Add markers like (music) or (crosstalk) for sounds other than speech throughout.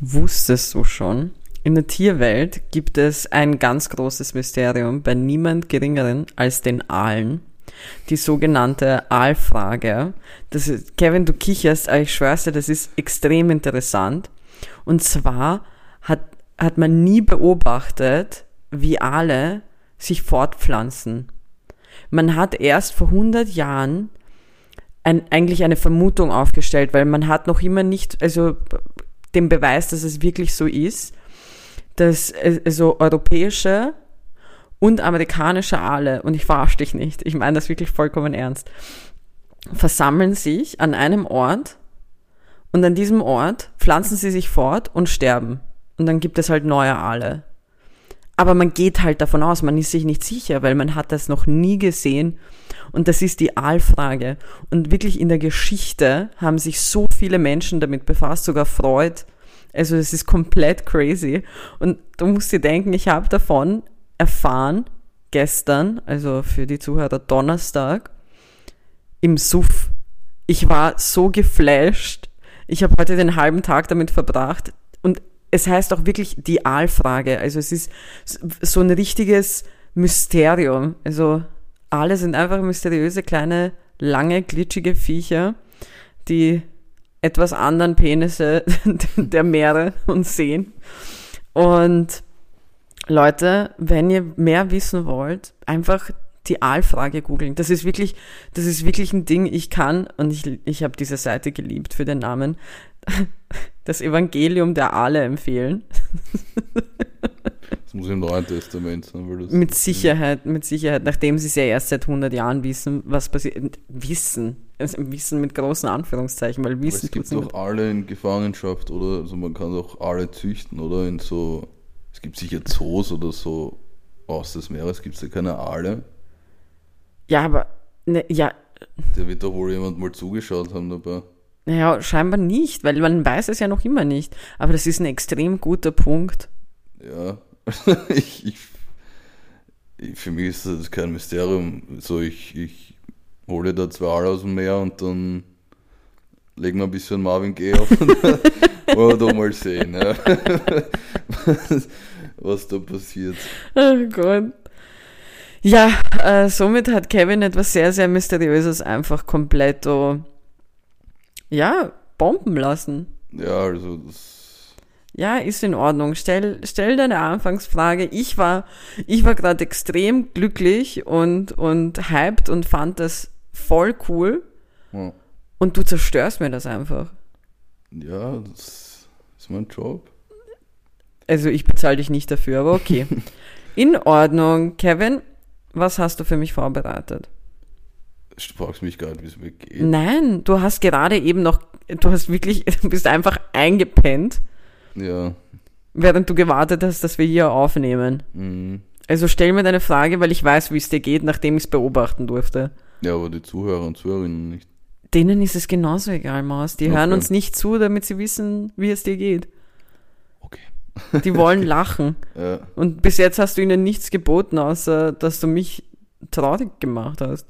Wusstest du schon? In der Tierwelt gibt es ein ganz großes Mysterium bei niemand geringeren als den Aalen. Die sogenannte Aalfrage. Das ist, Kevin, du kicherst, aber ich schwör's dir, das ist extrem interessant. Und zwar hat, hat man nie beobachtet, wie Aale sich fortpflanzen. Man hat erst vor 100 Jahren ein, eigentlich eine Vermutung aufgestellt, weil man hat noch immer nicht, also den Beweis, dass es wirklich so ist, dass also europäische und amerikanische Aale, und ich verarsche dich nicht, ich meine das wirklich vollkommen ernst, versammeln sich an einem Ort und an diesem Ort pflanzen sie sich fort und sterben. Und dann gibt es halt neue Aale. Aber man geht halt davon aus, man ist sich nicht sicher, weil man hat das noch nie gesehen. Und das ist die Aalfrage. Und wirklich in der Geschichte haben sich so viele Menschen damit befasst, sogar Freud. Also es ist komplett crazy. Und du musst dir denken, ich habe davon erfahren gestern, also für die Zuhörer Donnerstag, im Suff. Ich war so geflasht. Ich habe heute den halben Tag damit verbracht und es heißt auch wirklich die Aalfrage. Also es ist so ein richtiges Mysterium. Also alle sind einfach mysteriöse, kleine, lange, glitschige Viecher, die etwas anderen Penisse (laughs) der Meere und Seen. Und Leute, wenn ihr mehr wissen wollt, einfach die Aalfrage googeln. Das ist wirklich, das ist wirklich ein Ding, ich kann, und ich, ich habe diese Seite geliebt für den Namen, (laughs) das Evangelium der Aale empfehlen. Das muss im Neuen Testament sein. Weil das mit Sicherheit, mit Sicherheit, nachdem sie es ja erst seit 100 Jahren wissen, was passiert. Wissen, also Wissen mit großen Anführungszeichen, weil Wissen Aber es gibt doch alle in Gefangenschaft, oder? Also man kann doch alle züchten, oder? In so, es gibt sicher Zoos oder so aus des Meeres, gibt es ja keine Aale. Ja, aber, ne, ja. Da wird doch wohl jemand mal zugeschaut haben dabei. Naja, scheinbar nicht, weil man weiß es ja noch immer nicht. Aber das ist ein extrem guter Punkt. Ja, (laughs) ich, ich, ich, für mich ist das kein Mysterium. So, ich, ich hole da zwei Aale aus dem Meer und dann legen wir ein bisschen Marvin Gaye auf und (laughs) wollen wir doch mal sehen, ja. was, (laughs) was da passiert. Oh Gott. Ja, äh, somit hat Kevin etwas sehr, sehr Mysteriöses einfach komplett, ja, bomben lassen. Ja, also das. Ja, ist in Ordnung. Stell, stell deine Anfangsfrage. Ich war, ich war gerade extrem glücklich und, und hyped und fand das voll cool. Ja, Und du zerstörst mir das einfach. ja das ist mein Job. Also ich bezahle dich nicht dafür, aber okay. (laughs) In Ordnung. Kevin, was hast du für mich vorbereitet? Du fragst mich nicht, wie es mir geht. Nein, du hast gerade eben noch, du hast wirklich, (laughs) du bist einfach eingepennt, Ja. während du gewartet hast, dass wir hier aufnehmen. Mhm. Also stell mir deine Frage, weil ich weiß, wie es dir geht, nachdem ich es beobachten durfte. Ja, aber die Zuhörer und Zuhörerinnen nicht. Denen ist es genauso egal, Maus. Die hören Okay. uns nicht zu, damit sie wissen, wie es dir geht. Okay. (laughs) Die wollen lachen. Ja, Und bis jetzt hast du ihnen nichts geboten, außer dass du mich traurig gemacht hast.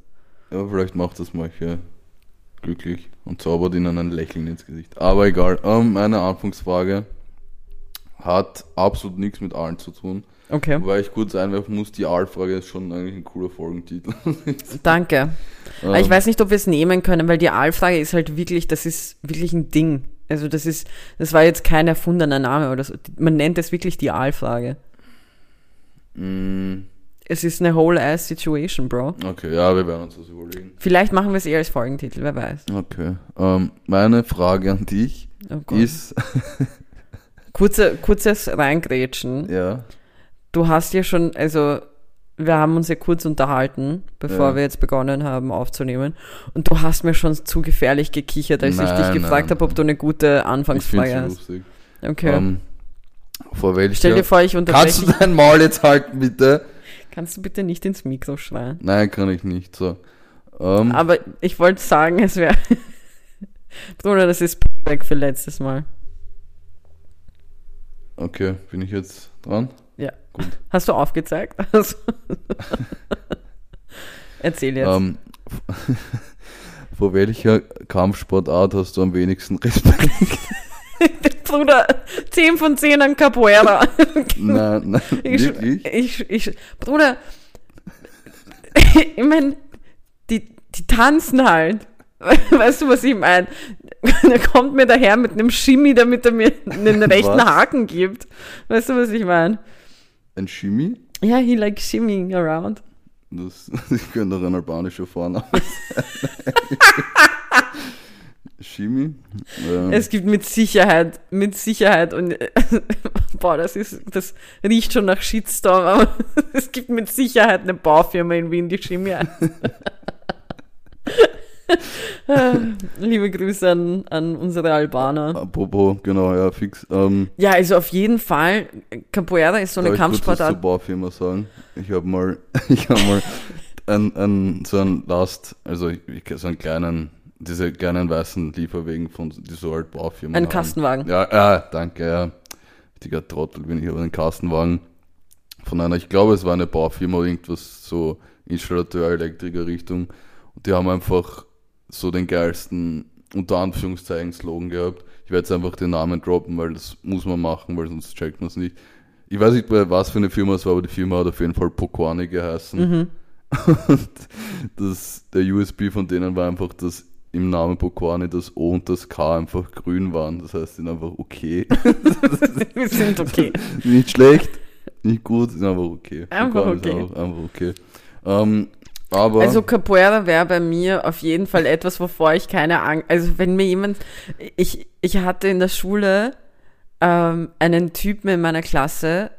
Ja, vielleicht macht das manche glücklich und zaubert ihnen ein Lächeln ins Gesicht. Aber egal. Ähm, meine Anfangsfrage hat absolut nichts mit allen zu tun. Okay. Wobei ich kurz einwerfen muss, die Aalfrage ist schon eigentlich ein cooler Folgentitel. (laughs) Danke. Aber ich Ähm, weiß nicht, ob wir es nehmen können, weil die Aalfrage ist halt wirklich, das ist wirklich ein Ding. Also das ist, das war jetzt kein erfundener Name oder so. Man nennt es wirklich die Aalfrage. mh, Es ist eine whole ass situation, Bro. Okay, ja, wir werden uns das überlegen. Vielleicht machen wir es eher als Folgentitel, wer weiß. Okay. Ähm, meine Frage an dich Oh ist, (laughs) Kurze, kurzes Reingrätschen. ja, Du hast ja schon, also wir haben uns ja kurz unterhalten, bevor Ja. wir jetzt begonnen haben aufzunehmen. Und du hast mir schon zu gefährlich gekichert, als ich dich Nein, gefragt nein. habe, ob du eine gute ich Anfangsfrage es hast. lustig. Okay. Ähm, vor welcher... Stell dir vor, ich Kannst unterbreche du dich. dein Maul jetzt halten, bitte? Kannst du bitte nicht ins Mikro schreien? Nein, kann ich nicht. So. Ähm, Aber ich wollte sagen, es wäre. (laughs) Bruder, das ist Payback für letztes Mal. okay, bin ich jetzt dran? Ja. Gut. (laughs) Hast du aufgezeigt? Also- (laughs) Erzähl jetzt. Ähm, vor welcher Kampfsportart hast du am wenigsten Respekt? Bruder, 10 von 10 an Capoeira. (laughs) Nein, nein, Ich, ich, ich, Bruder, (laughs) ich meine, die, die tanzen halt. (laughs) Weißt du, was ich meine? Der kommt mir daher mit einem Shimmy, damit er mir einen rechten Was? Haken gibt. Weißt du, was ich meine? Ein Shimi? Ja, he like shimmying around. Das, das könnte doch ein albanischer Vorname sein. Shimi? Ja. Es gibt mit Sicherheit, mit Sicherheit und äh, (laughs) boah, das ist, das riecht schon nach Shitstorm, aber (laughs) es gibt mit Sicherheit eine Baufirma in Wien, die heißt. Ah, (laughs) Liebe Grüße an, an unsere Albaner. Apropos, genau, ja, fix. Ähm, Ja, also auf jeden Fall, Capoeira ist so eine darf ich kurz zur Kampfsportart. Baufirma sagen? Ich habe mal, ich habe mal ein, ein, so ein Last, also ich, so einen kleinen, diese kleinen weißen Lieferwegen von, die so halt Baufirmen Ein. Kastenwagen. Ja, ja, danke, ja. Richtiger Trottel bin ich, aber einen Kastenwagen von einer, ich glaube, es war eine Baufirma, irgendwas so Installateur, Elektriker Richtung. Und die haben einfach so den geilsten, unter Anführungszeichen, Slogan gehabt. Ich werde jetzt einfach den Namen droppen, weil das muss man machen, weil sonst checkt man es nicht. Ich weiß nicht, was für eine Firma es war, aber die Firma hat auf jeden Fall Pokwani geheißen. Mhm. (laughs) Und das, der USB von denen war einfach, dass im Namen Pokwani das O und das K einfach grün waren. Das heißt, sind einfach okay. (laughs) (laughs) Wir sind okay. nicht schlecht, nicht gut, sind einfach okay. Einfach okay. Einfach, einfach okay. Ähm, aber Also Capoeira wäre bei mir auf jeden Fall etwas, wovor ich keine Angst. Also wenn mir jemand, ich ich hatte in der Schule ähm, einen Typen in meiner Klasse.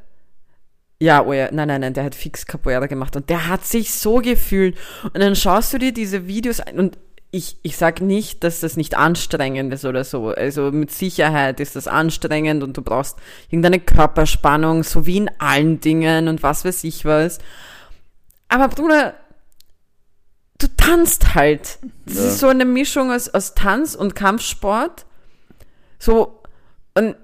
Ja, oh ja, nein, nein, nein, der hat fix Capoeira gemacht und der hat sich so gefühlt. Und dann schaust du dir diese Videos an und ich, ich sag nicht, dass das nicht anstrengend ist oder so. Also mit Sicherheit ist das anstrengend und du brauchst irgendeine Körperspannung, so wie in allen Dingen und was weiß ich was. Aber Bruder, du tanzt halt. Das Ja. ist so eine Mischung aus, aus Tanz und Kampfsport. So, und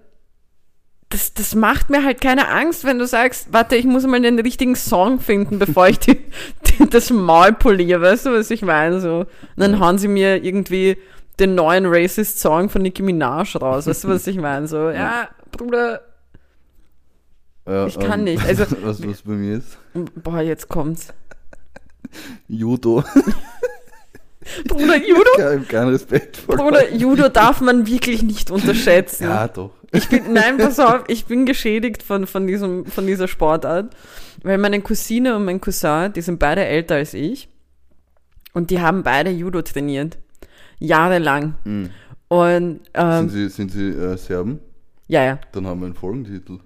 das, das macht mir halt keine Angst, wenn du sagst, warte, ich muss mal den richtigen Song finden, bevor ich die, (laughs) die, das Maul poliere, weißt du, was ich meine? So. Und dann hauen sie mir irgendwie den neuen Racist-Song von Nicki Minaj raus, weißt du, was ich meine? So, ja, Bruder, ja, ich kann nicht. (laughs) Also- was, was bei mir ist? boah, jetzt kommt's. Judo. (laughs) Bruder, Judo, kein, kein Respekt vor. Bruder, Judo darf man wirklich nicht unterschätzen. Ja, doch. Ich bin, nein, pass auf, ich bin geschädigt von, von, diesem, von dieser Sportart, weil meine Cousine und mein Cousin, die sind beide älter als ich und die haben beide Judo trainiert. Jahrelang. Mhm. Und, ähm, sind Sie, sind Sie äh, Serben? ja, ja, Dann haben wir einen Folgentitel.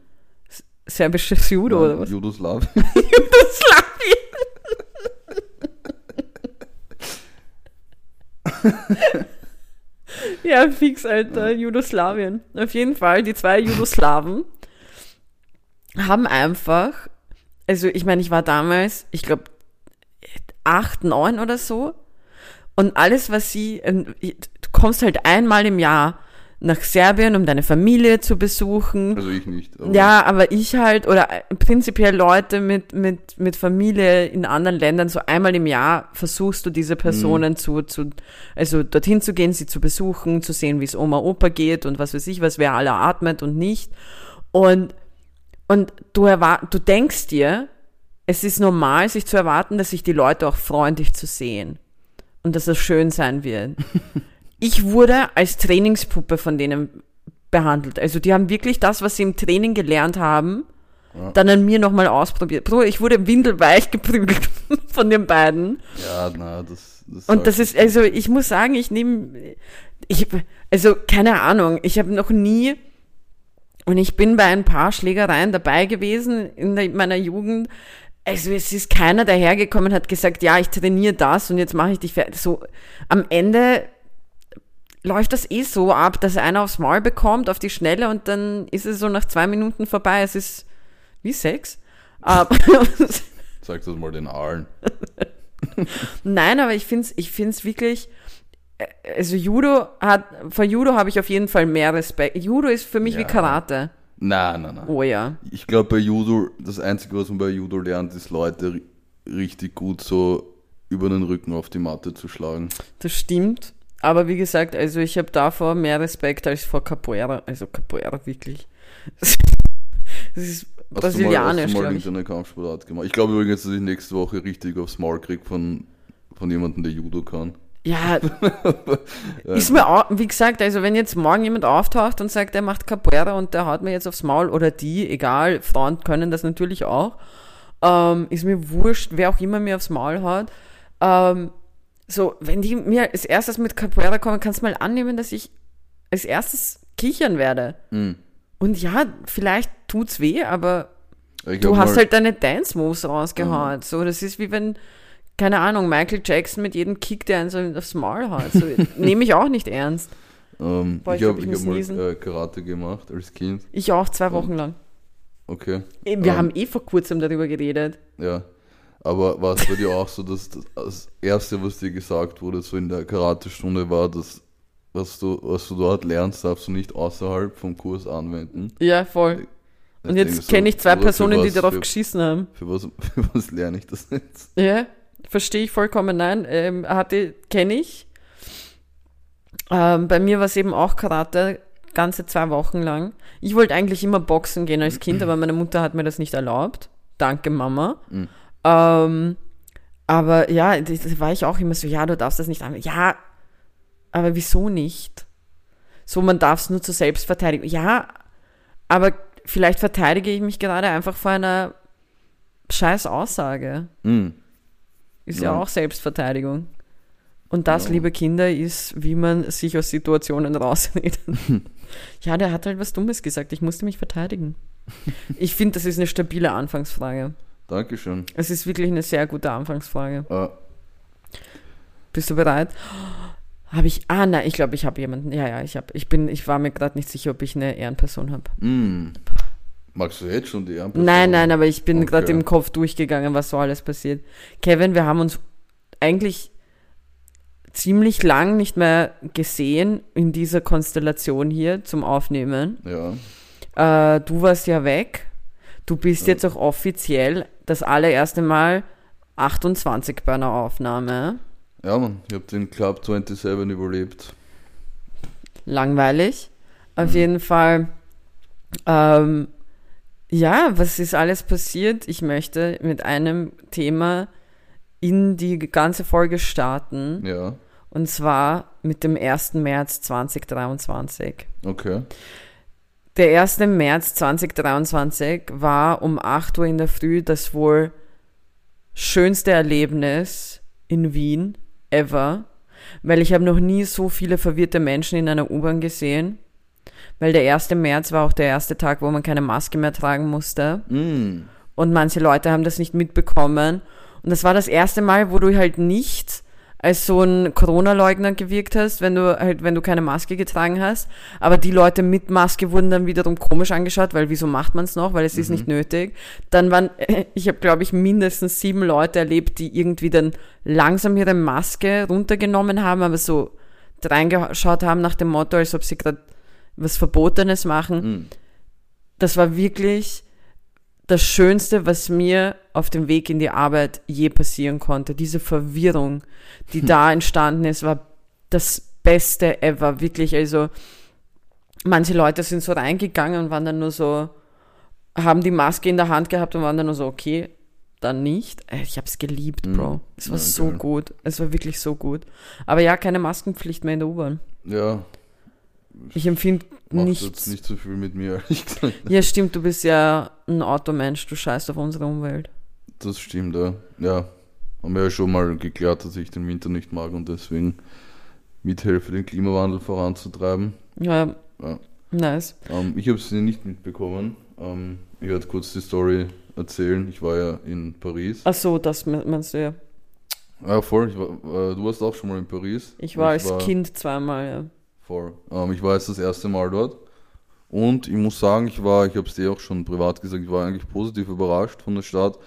serbisches Judo oder was? Jugoslaw. (laughs) Jugoslawien. (laughs) ja, fix, Alter, Jugoslawien. Auf jeden Fall, die zwei Jugoslawen haben einfach, also ich meine, ich war damals, ich glaube, acht, neun oder so. Und alles, was sie, du kommst halt einmal im Jahr nach Serbien, um deine Familie zu besuchen. Also ich nicht. aber- Ja, aber ich halt, oder prinzipiell Leute mit, mit, mit Familie in anderen Ländern, so einmal im Jahr versuchst du diese Personen zu, zu, also dorthin zu gehen, sie zu besuchen, zu sehen, wie es Oma, Opa geht und was weiß ich, was wer alle atmet und nicht. Und, und du erwart, du denkst dir, es ist normal, sich zu erwarten, dass sich die Leute auch freuen, dich zu sehen. Und dass es schön sein wird. (laughs) ich wurde als Trainingspuppe von denen behandelt. Also die haben wirklich das, was sie im Training gelernt haben, Ja. dann an mir nochmal ausprobiert. Bro, ich wurde windelweich geprügelt (laughs) von den beiden. Ja, na, das, das Und das ist, also ich muss sagen, ich nehme, ich, also keine Ahnung, ich habe noch nie, und ich bin bei ein paar Schlägereien dabei gewesen in der, meiner Jugend. Also es ist keiner dahergekommen hat gesagt, ja, ich trainiere das und jetzt mache ich dich fertig. So, am Ende läuft das eh so ab, dass einer aufs Maul bekommt, auf die Schnelle und dann ist es so nach zwei Minuten vorbei. Es ist wie Sex. (laughs) Sag das mal den Aalen. (laughs) Nein, aber ich finde es ich find's wirklich, äh, also Judo hat, vor Judo habe ich auf jeden Fall mehr Respekt. Judo ist für mich wie Ja. Karate. Nein, nein, nein. Oh ja. Ich glaube, bei Judo, das Einzige, was man bei Judo lernt, ist Leute ri- richtig gut so über den Rücken auf die Matte zu schlagen. Das stimmt. Aber wie gesagt, also ich habe davor mehr Respekt als vor Capoeira. Also Capoeira wirklich. Das ist Hast brasilianisch, glaube ich. irgendeine Kampfsportart gemacht? Ich glaube übrigens, dass ich nächste Woche richtig aufs Maul krieg von, von jemandem, der Judo kann. Ja, (laughs) ist mir auch, wie gesagt, also wenn jetzt morgen jemand auftaucht und sagt, er macht Capoeira und der haut mir jetzt aufs Maul oder die, egal, Frauen können das natürlich auch, ähm, ist mir wurscht, wer auch immer mir aufs Maul haut. Ähm, so, wenn die mir als erstes mit Capoeira kommen, kannst du mal annehmen, dass ich als erstes kichern werde. Mhm. Und ja, vielleicht tut's weh, aber du hast halt deine Dance-Moves rausgehauen. So, das ist wie wenn, keine Ahnung, Michael Jackson mit jedem Kick, der einen so aufs Maul haut. So, (laughs) Nehme ich auch nicht ernst. ähm, Boah, ich habe ich ich hab mal äh, Karate gemacht als Kind. Ich auch zwei Wochen lang. Okay. Wir Ähm, haben eh vor kurzem darüber geredet. Ja. Aber war es bei dir auch so, dass das, Erste, was dir gesagt wurde, so in der Karate-Stunde war, dass was du, was du dort lernst, darfst du nicht außerhalb vom Kurs anwenden? Ja, voll. Ich Und jetzt so, kenne ich zwei Personen, die was- darauf für, geschissen haben. für was, (laughs) für was lerne ich das jetzt? Ja, verstehe ich vollkommen. Nein, ähm, hatte, kenne ich. Ähm, bei mir war es eben auch Karate, ganze zwei Wochen lang. Ich wollte eigentlich immer boxen gehen als Kind, aber meine Mutter hat mir das nicht erlaubt. Danke, Mama. Mhm. Ähm, aber ja, das, das war ich auch immer so, ja, du darfst das nicht an. Ja, aber wieso nicht? So, man darf es nur zur Selbstverteidigung. Ja, aber vielleicht verteidige ich mich gerade einfach vor einer scheiß Aussage. Mhm. Ist ja, Ja. auch Selbstverteidigung. Und das, Ja. liebe Kinder, ist, wie man sich aus Situationen rausredet. (laughs) ja, der hat halt was Dummes gesagt. Ich musste mich verteidigen. Ich finde, das ist eine stabile Anfangsfrage. Dankeschön. Es ist wirklich eine sehr gute Anfangsfrage. Äh, Bist du bereit? Habe ich. Ah, nein, ich glaube, ich habe jemanden. Ja, ja, ich habe. Ich bin. Ich war mir gerade nicht sicher, ob ich eine Ehrenperson habe. mh. Magst du jetzt schon die Ehrenperson? Nein, nein, aber ich bin Okay. gerade im Kopf durchgegangen, was so alles passiert. Kevin, wir haben uns eigentlich ziemlich lang nicht mehr gesehen in dieser Konstellation hier zum Aufnehmen. Ja. Äh, du warst ja weg. Du bist jetzt auch offiziell das allererste Mal 28 bei einer Aufnahme. Ja, Mann, ich habe den Club 27 überlebt. Langweilig. Auf Mhm. jeden Fall. Ähm, ja, was ist alles passiert? Ich möchte mit einem Thema in die ganze Folge starten. Ja, Und zwar mit dem 1. März 2023. okay. Der 1. März 2023 war um 8 Uhr in der Früh das wohl schönste Erlebnis in Wien ever, weil ich habe noch nie so viele verwirrte Menschen in einer U-Bahn gesehen, weil der 1. März war auch der erste Tag, wo man keine Maske mehr tragen musste Mm. und manche Leute haben das nicht mitbekommen und das war das erste Mal, wo du halt nicht als so ein Corona-Leugner gewirkt hast, wenn du halt, wenn du keine Maske getragen hast. Aber die Leute mit Maske wurden dann wiederum komisch angeschaut, weil wieso macht man es noch? Weil es ist nicht nötig. Dann waren, (laughs) ich habe glaube ich mindestens sieben Leute erlebt, die irgendwie dann langsam ihre Maske runtergenommen haben, aber so reingeschaut haben nach dem Motto, als ob sie gerade was Verbotenes machen Mm. das war wirklich das Schönste, was mir auf dem Weg in die Arbeit je passieren konnte. Diese Verwirrung, die da entstanden ist, war das Beste ever. Wirklich, also manche Leute sind so reingegangen und waren dann nur so, haben die Maske in der Hand gehabt und waren dann nur so, okay, dann nicht. Äh, Ich habe es geliebt, Mhm. Bro. Es war Ja, so geil. gut. Es war wirklich so gut. Aber ja, keine Maskenpflicht mehr in der U-Bahn. Ja, Ich empfinde nichts. jetzt nicht so viel mit mir, (laughs) ehrlich gesagt. Ja, stimmt, du bist ja ein Automensch, du scheißt auf unsere Umwelt. Das stimmt, ja. Ja, haben wir ja schon mal geklärt, dass ich den Winter nicht mag und deswegen mithelfe, den Klimawandel voranzutreiben. Ja, Ja. nice. Ähm, ich habe es nicht mitbekommen. Ähm, ich werde kurz die Story erzählen. Ich war ja in Paris. Ach so, das me- meinst du ja. Ja, voll. Ich war, äh, du warst auch schon mal in Paris. Ich war als Kind zweimal, ja. Voll. Ähm, ich war jetzt das erste Mal dort. Und ich muss sagen, ich war, ich habe es dir auch schon privat gesagt, ich war eigentlich positiv überrascht von der Stadt,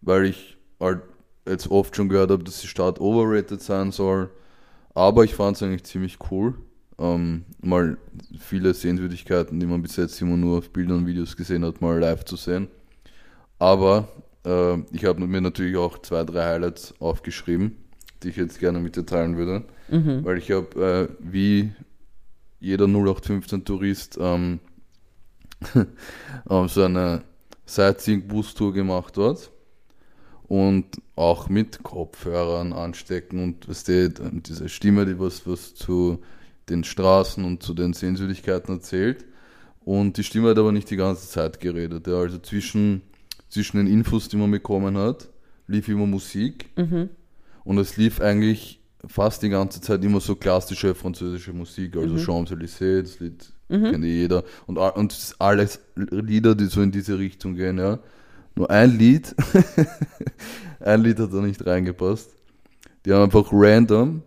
weil ich halt jetzt oft schon gehört habe, dass die Stadt overrated sein soll. Aber ich fand es eigentlich ziemlich cool. Ähm, mal viele Sehenswürdigkeiten, die man bis jetzt immer nur auf Bildern und Videos gesehen hat, mal live zu sehen. Aber äh, ich habe mir natürlich auch zwei, drei Highlights aufgeschrieben, die ich jetzt gerne mit dir teilen würde. Mhm. weil ich habe, äh, wie jeder 0815-Tourist, ähm, (laughs) ähm, so eine Sightseeing-Bus-Tour gemacht dort. Und auch mit Kopfhörern anstecken und was die, diese Stimme, die was, was zu den Straßen und zu den Sehenswürdigkeiten erzählt. Und die Stimme hat aber nicht die ganze Zeit geredet. Ja. Also zwischen, zwischen den Infos, die man bekommen hat, lief immer Musik. Und es lief eigentlich fast die ganze Zeit immer so klassische französische Musik, also Champs-Élysées, das Lied kennt eh jeder. Und, und alles Lieder, die so in diese Richtung gehen, ja. Nur ein Lied, (laughs) ein Lied hat da nicht reingepasst. Die haben einfach random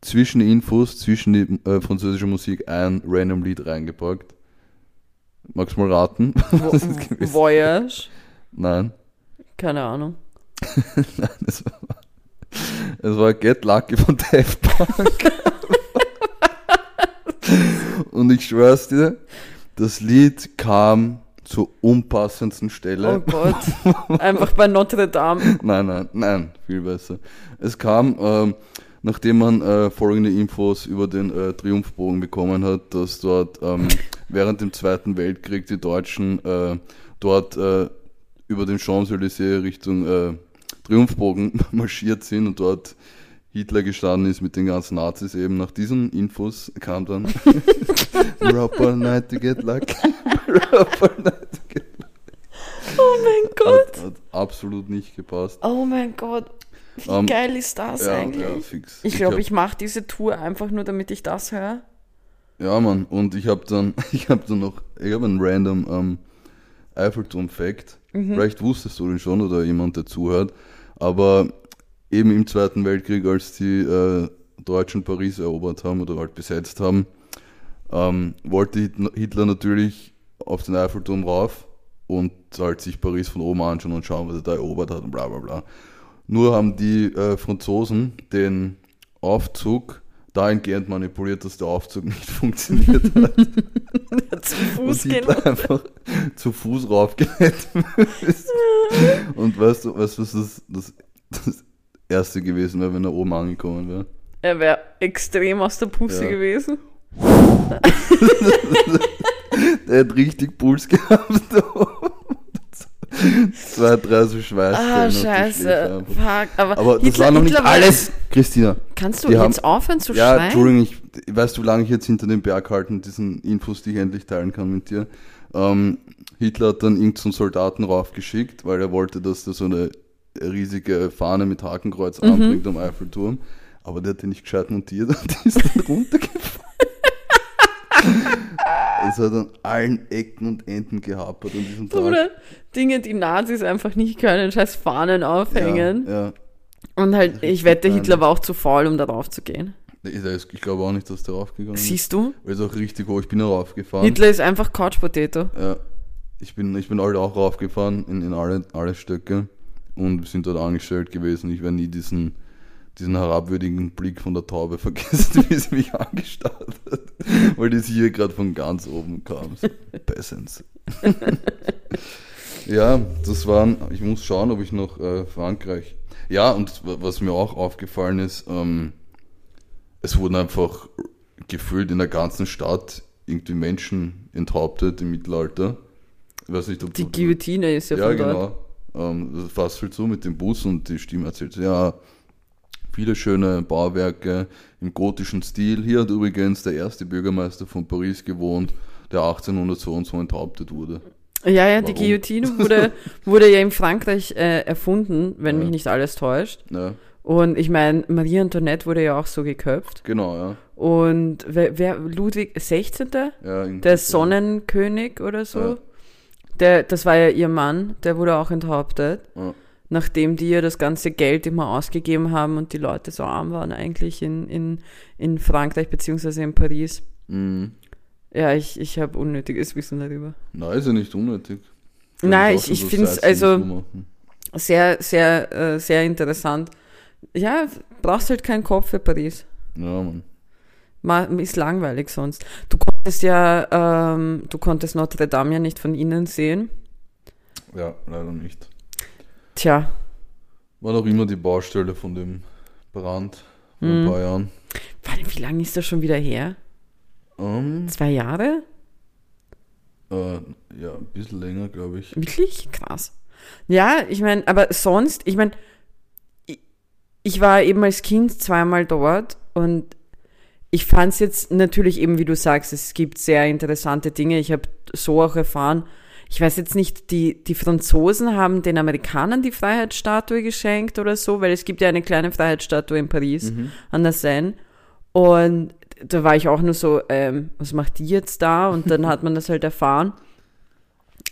zwischen Infos, zwischen die äh, französische Musik ein random Lied reingepackt. Magst du mal raten? (laughs) Voyage? Nein. Keine Ahnung. (laughs) Nein, es war, es war Get Lucky von (laughs) Daft Punk. Und ich schwör's dir, das Lied kam zur unpassendsten Stelle. Oh Gott. Einfach bei Notre Dame. Nein, nein, nein, viel besser. Es kam, ähm, nachdem man äh, folgende Infos über den äh, Triumphbogen bekommen hat, dass dort ähm, während dem Zweiten Weltkrieg die Deutschen äh, dort äh, über den Champs-Élysées Richtung äh, Triumphbogen (laughs) marschiert sind und dort Hitler gestanden ist mit den ganzen Nazis eben. Nach diesen Infos kam dann all night to get up all night to get Oh mein Gott. Hat, hat absolut nicht gepasst. Oh mein Gott. Wie Ähm, geil ist das Ja, eigentlich? ja, fix. ich glaube, hab- ich mache diese Tour einfach nur, damit ich das höre. Ja, Mann, und ich habe dann, (laughs) ich habe dann noch, ich habe einen random ähm, Eiffelturm-Fact. Vielleicht wusstest du den schon oder jemand, der zuhört. Aber eben im Zweiten Weltkrieg, als die äh, Deutschen Paris erobert haben oder halt besetzt haben, ähm, wollte Hit- Hitler natürlich auf den Eiffelturm rauf und halt sich Paris von oben anschauen und schauen, was er da erobert hat und bla bla bla. Nur haben die äh, Franzosen den Aufzug dahingehend manipuliert, dass der Aufzug (laughs) nicht funktioniert hat. (laughs) Zu und Fuß gehen. Hitler einfach zu Fuß raufgehetzt (laughs) ist. Und weißt du, weißt du, was das, das, das erste gewesen wäre, wenn er oben angekommen wäre? Er wäre extrem aus der Pusse Ja. gewesen. Der hat richtig Puls gehabt. Zwei, drei so Schweißstellen. Ah, die scheiße. Fuck. Aber, Aber das war noch nicht alles, Christina. Kannst du Die jetzt haben- aufhören zu Ja, schreien? Entschuldigung, ich, weißt du, wie lange ich jetzt hinter dem Berg halten, diesen Infos, die ich endlich teilen kann mit dir. Ähm, Hitler hat dann irgendeinen Soldaten raufgeschickt, weil er wollte, dass der so eine riesige Fahne mit Hakenkreuz Mhm. anbringt am Eiffelturm. Aber der hat den nicht gescheit montiert und (laughs) ist dann runtergefallen. Es hat an allen Ecken und Enden gehapert an diesem Tag. Oder Dinge, die Nazis einfach nicht können, scheiß Fahnen aufhängen. Ja, ja. Und halt, ich wette, Hitler war auch zu faul, um darauf zu gehen. Ich glaube auch nicht, dass der raufgegangen ist. Siehst du? Weil es auch richtig hoch. Ich bin da raufgefahren. Hitler ist einfach Couch Potato. Ja, ich bin, ich bin halt auch raufgefahren in, in alle, alle Stöcke und wir sind dort angestellt gewesen. Ich werde nie diesen, diesen herabwürdigen Blick von der Taube (laughs) vergessen, wie sie mich angestarrt hat, weil das hier gerade von ganz oben kam. So, Peasants. (laughs) ja, das waren, ich muss schauen, ob ich noch äh, Frankreich. Ja, und wa- was mir auch aufgefallen ist, ähm, es wurden einfach gefühlt in der ganzen Stadt irgendwie Menschen enthauptet im Mittelalter. Ich weiß nicht, ob Die du- Guillotine ist ja, ja, von dort. genau. Ähm, das fasst halt so mit dem Bus und die Stimme erzählt, ja, viele schöne Bauwerke im gotischen Stil. Hier hat übrigens der erste Bürgermeister von Paris gewohnt, der 1800 so und so enthauptet wurde. Ja, ja, die Warum? Guillotine (laughs) wurde, wurde ja in Frankreich äh, erfunden, wenn Ja. mich nicht alles täuscht. Ja, Und ich meine, Marie Antoinette wurde ja auch so geköpft. genau, ja. Und wer, wer Ludwig XVI., ja der so. Sonnenkönig oder so, Ja. der, das war ja ihr Mann, der wurde auch enthauptet. Ja. Nachdem die ja das ganze Geld immer ausgegeben haben und die Leute so arm waren eigentlich in, in, in Frankreich beziehungsweise in Paris. Mhm. Ja, ich, ich habe unnötiges Wissen darüber. Nein, ist ja nicht unnötig. Kann Nein, ich- ich so find's Sightseeing also-. Sehr, sehr, äh, sehr interessant. Ja, brauchst halt keinen Kopf für Paris. Ja, Mann. Ma- Ist langweilig sonst. Du konntest ja, ähm, du konntest Notre Dame ja nicht von innen sehen. Ja, leider nicht. Tja, War noch immer die Baustelle von dem Brand, vor ein paar Jahren. Warte, wie lange ist das schon wieder her? Ähm, Zwei Jahre? äh, ja, ein bisschen länger, glaube ich. Wirklich? Krass. Ja, ich meine, aber sonst, ich meine, ich, ich war eben als Kind zweimal dort und ich fand es jetzt natürlich eben, wie du sagst, es gibt sehr interessante Dinge. Ich habe so auch erfahren, ich weiß jetzt nicht, die, die Franzosen haben den Amerikanern die Freiheitsstatue geschenkt oder so, weil es gibt ja eine kleine Freiheitsstatue in Paris an der Seine. Und da war ich auch nur so, ähm, was macht die jetzt da? Und dann (laughs) hat man das halt erfahren.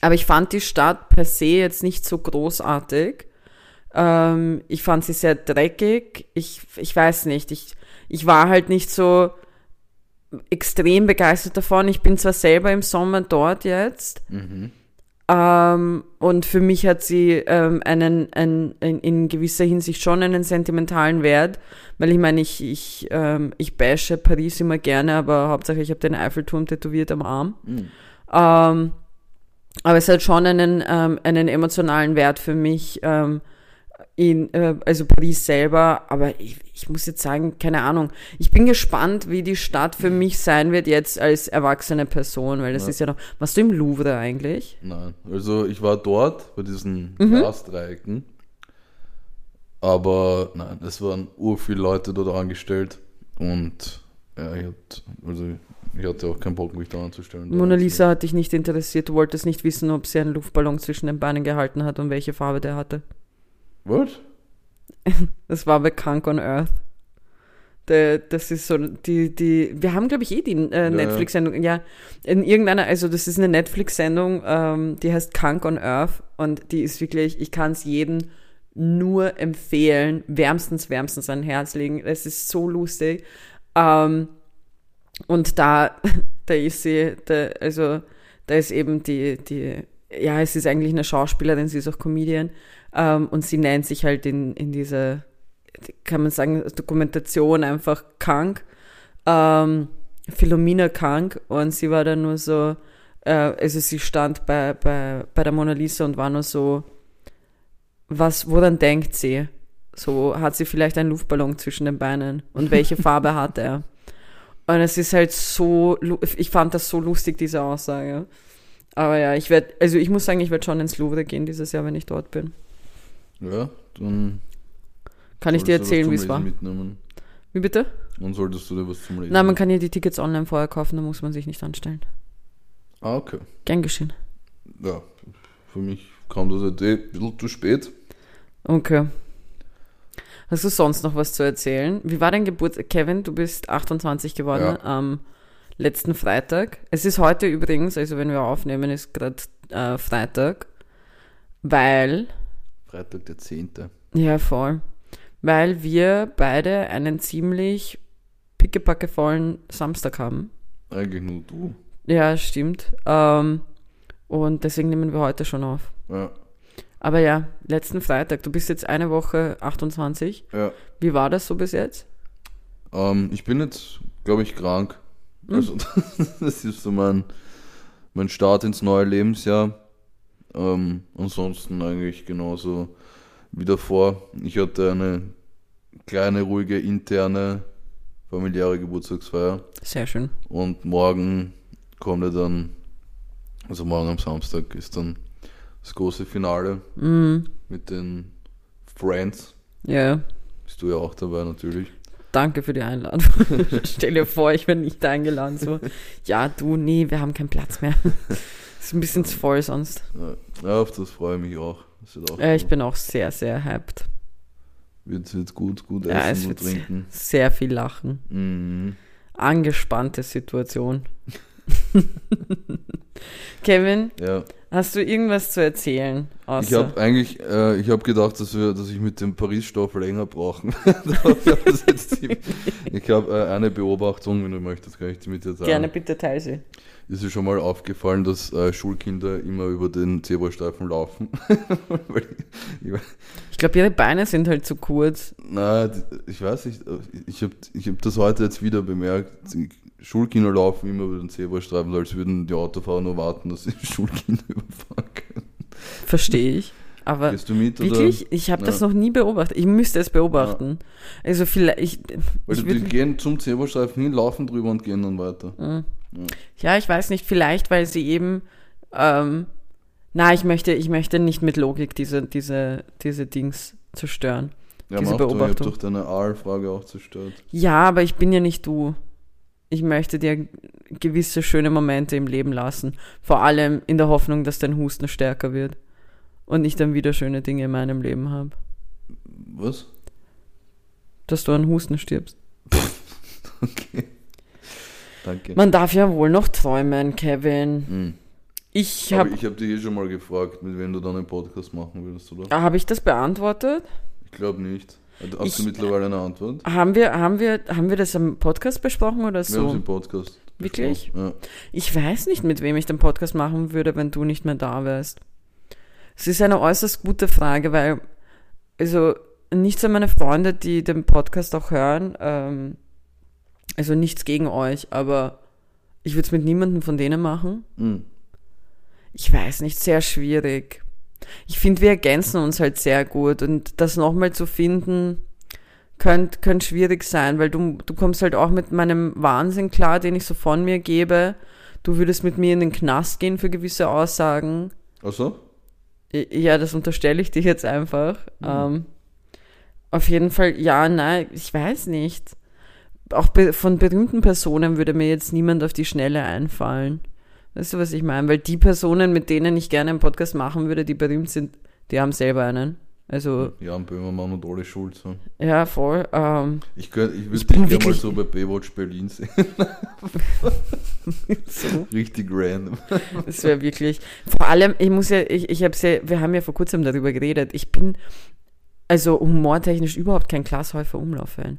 Aber ich fand die Stadt per se jetzt nicht so großartig. Ähm, ich fand sie sehr dreckig. Ich, ich weiß nicht. Ich, ich war halt nicht so extrem begeistert davon. Ich bin zwar selber im Sommer dort jetzt. Ähm, und für mich hat sie ähm, einen, einen, in, in gewisser Hinsicht schon einen sentimentalen Wert, weil ich meine, ich, ich, ähm, ich bashe Paris immer gerne, aber Hauptsache ich habe den Eiffelturm tätowiert am Arm. Ähm, aber es hat schon einen, ähm, einen emotionalen Wert für mich, ähm, in, äh, also Paris selber, aber ich, ich muss jetzt sagen, keine Ahnung. Ich bin gespannt, wie die Stadt für mich sein wird jetzt als erwachsene Person, weil das Ja. ist ja noch. Warst du im Louvre eigentlich? Nein, also ich war dort bei diesen Mhm. Glasdreiecken, aber nein, es waren ur viele Leute dort angestellt und ja, ich, hat, also ich hatte auch keinen Bock, mich da anzustellen. Mona Lisa hat dich nicht interessiert, du wolltest nicht wissen, ob sie einen Luftballon zwischen den Beinen gehalten hat und welche Farbe der hatte. Was? (laughs) Das war bei Krank on Earth. Der, das ist so, die, die, wir haben, glaube ich, eh die äh, Netflix-Sendung, ja, in irgendeiner, also das ist eine Netflix-Sendung, ähm, die heißt Krank on Earth und die ist wirklich, ich kann es jedem nur empfehlen, wärmstens, wärmstens an Herz legen. Es ist so lustig. Ähm, und da, (laughs) da ist sie, da, also da ist eben die, die, ja, es ist eigentlich eine Schauspielerin, sie ist auch Comedian ähm, und sie nennt sich halt in, in diese, kann man sagen, Dokumentation einfach krank, ähm, Philomena krank und sie war dann nur so, äh, also sie stand bei, bei, bei der Mona Lisa und war nur so, was, woran denkt sie? So, hat sie vielleicht einen Luftballon zwischen den Beinen und welche (laughs) Farbe hat er? Und es ist halt so, ich fand das so lustig, diese Aussage. Aber ja, ich werde, also ich muss sagen, ich werde schon ins Louvre gehen dieses Jahr, wenn ich dort bin. Ja, dann Kann ich dir erzählen, wie es war? Mitnehmen. Wie bitte? Und solltest du dir was zum Lesen Nein, man kann ja die Tickets online vorher kaufen, da muss man sich nicht anstellen. Ah, okay. Gern geschehen. Ja, für mich kam das jetzt eh ein bisschen zu spät. Okay. Hast du sonst noch was zu erzählen? Wie war dein Geburtstag? Kevin, du bist 28 geworden Ja. am letzten Freitag. Es ist heute übrigens, also wenn wir aufnehmen, ist gerade äh, Freitag, weil, Freitag der 10. ja voll, weil wir beide einen ziemlich pickepackevollen Samstag haben. Eigentlich nur du. Ja, stimmt. Ähm, und deswegen nehmen wir heute schon auf. Ja, Aber ja, letzten Freitag, du bist jetzt eine Woche 28. ja. Wie war das so bis jetzt? Ähm, ich bin jetzt, glaube ich, krank. Also, (laughs) das ist so mein, mein Start ins neue Lebensjahr. Ähm, ansonsten eigentlich genauso wie davor. Ich hatte eine kleine, ruhige, interne, familiäre Geburtstagsfeier. Sehr schön. Und morgen kommt ja dann, also morgen am Samstag ist dann das große Finale mit den Friends. Ja, Bist du ja auch dabei natürlich. danke für die Einladung. (laughs) Stell dir vor, ich werde nicht eingeladen. So, ja, du, nee, wir haben keinen Platz mehr. Ist ein bisschen zu voll sonst. Ja, auf das freue ich mich auch. Auch Äh, ich bin auch sehr, sehr hyped. wird, wird gut, gut Ja, es essen und trinken. sehr viel lachen. Mhm. Angespannte Situation. (laughs) Kevin, Ja, hast du irgendwas zu erzählen? ich Außer, habe eigentlich, äh, ich habe gedacht, dass wir, dass ich mit dem Paris-Stoff länger brauchen. (laughs) ich (laughs) habe äh, eine Beobachtung, wenn du möchtest, kann ich die mit dir teilen. gerne bitte teil sie. Ist dir schon mal aufgefallen, dass äh, Schulkinder immer über den Zebrastreifen laufen? (laughs) Ich, glaube, ihre Beine sind halt zu kurz. na, die- ich weiß nicht, äh, ich habe ich hab das heute jetzt wieder bemerkt. Schulkinder laufen immer über den Zebrastreifen, als würden die Autofahrer nur warten, dass sie (laughs) Schulkinder überfahren können. Verstehe ich. aber mit wirklich, ich habe das Ja. noch nie beobachtet. Ich müsste es beobachten. Also vielleicht, ich, ich die gehen zum Zebrastreifen hin, laufen drüber und gehen dann weiter. Ja, ich weiß nicht, vielleicht, weil sie eben, ähm, na, ich möchte, ich möchte nicht mit Logik diese, diese, diese Dings zerstören. Ja, Diese mach doch, ich Beobachtung. doch deine Aalfrage auch zerstört. Ja, aber ich bin ja nicht du. Ich möchte dir gewisse schöne Momente im Leben lassen. Vor allem in der Hoffnung, dass dein Husten stärker wird. Und ich dann wieder schöne Dinge in meinem Leben habe. Was? Dass du an Husten stirbst. (laughs) Okay. Danke. Man darf ja wohl noch träumen, Kevin. Hm. Ich habe. ich habe dich eh schon mal gefragt, mit wem du dann einen Podcast machen würdest, oder? Habe ich das beantwortet? Ich glaube nicht. Hast Ich- du mittlerweile eine Antwort? Haben wir, haben wir, haben wir das am Podcast besprochen oder Wir haben es so? im Podcast. Wirklich? besprochen. Ich weiß nicht, mit wem ich den Podcast machen würde, wenn du nicht mehr da wärst. Es ist eine äußerst gute Frage, weil, also, nichts an meine Freunde, die den Podcast auch hören, ähm, also nichts gegen euch, aber ich würde es mit niemandem von denen machen. Ja. Hm. Ich weiß nicht, sehr schwierig. Ich finde, wir ergänzen uns halt sehr gut und das nochmal zu finden, könnte könnt schwierig sein, weil du, du kommst halt auch mit meinem Wahnsinn klar, den ich so von mir gebe. Du würdest mit mir in den Knast gehen für gewisse Aussagen. Ach so? Ja, das unterstelle ich dir jetzt einfach. Ähm, auf jeden Fall, ja, nein, ich weiß nicht. Auch be von berühmten Personen würde mir jetzt niemand auf die Schnelle einfallen. Weißt du, was ich meine? Weil die Personen, mit denen ich gerne einen Podcast machen würde, die berühmt sind, die haben selber einen. Also, Jan Böhmermann und Ole Schulz. ja. ja, voll. Ähm, Ich, könnt- ich würde dich gerne mal so bei Baywatch Berlin sehen. (laughs) so. Richtig random. Das wäre wirklich. Vor allem, ich muss ja, ich, ich habe ja, wir haben ja vor kurzem darüber geredet. Ich bin also humortechnisch überhaupt kein Glashäufer Umlauf-Fan.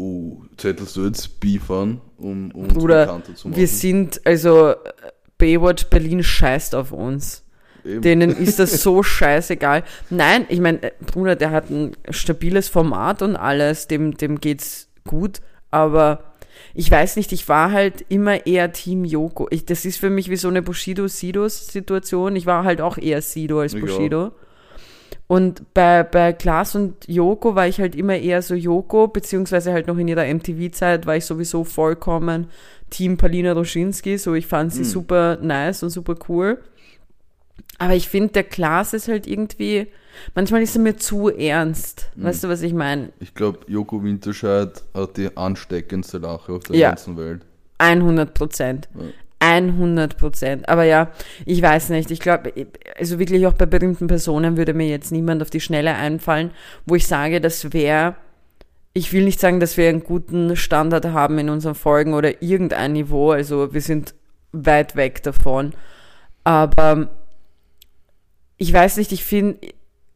Oh, zettelst du jetzt Beef an, um, um uns Bruder, bekannter zu machen? Wir sind, also Baywatch Berlin scheißt auf uns. Eben. Denen ist das (laughs) so scheißegal. Nein, ich meine, äh, Bruder, der hat ein stabiles Format und alles, dem, dem geht's gut, aber ich weiß nicht, ich war halt immer eher Team Yoko. Ich, das ist für mich wie so eine Bushido-Sidos-Situation. Ich war halt auch eher Sido als Bushido. Und bei, bei Klaas und Yoko war ich halt immer eher so Yoko, beziehungsweise halt noch in ihrer MTV-Zeit war ich sowieso vollkommen Team Palina Roschinski. So, ich fand sie super nice und super cool. Aber ich finde, der Klaas ist halt irgendwie, manchmal ist er mir zu ernst. Weißt du, was ich meine? Ich glaube, Joko Winterscheid hat die ansteckendste Lache auf der Ja. ganzen Welt. 100 Prozent. Ja. 100 Prozent. Aber ja, ich weiß nicht. Ich glaube, also wirklich auch bei berühmten Personen würde mir jetzt niemand auf die Schnelle einfallen, wo ich sage, das wäre, ich will nicht sagen, dass wir einen guten Standard haben in unseren Folgen oder irgendein Niveau. Also wir sind weit weg davon. Aber ich weiß nicht, ich finde,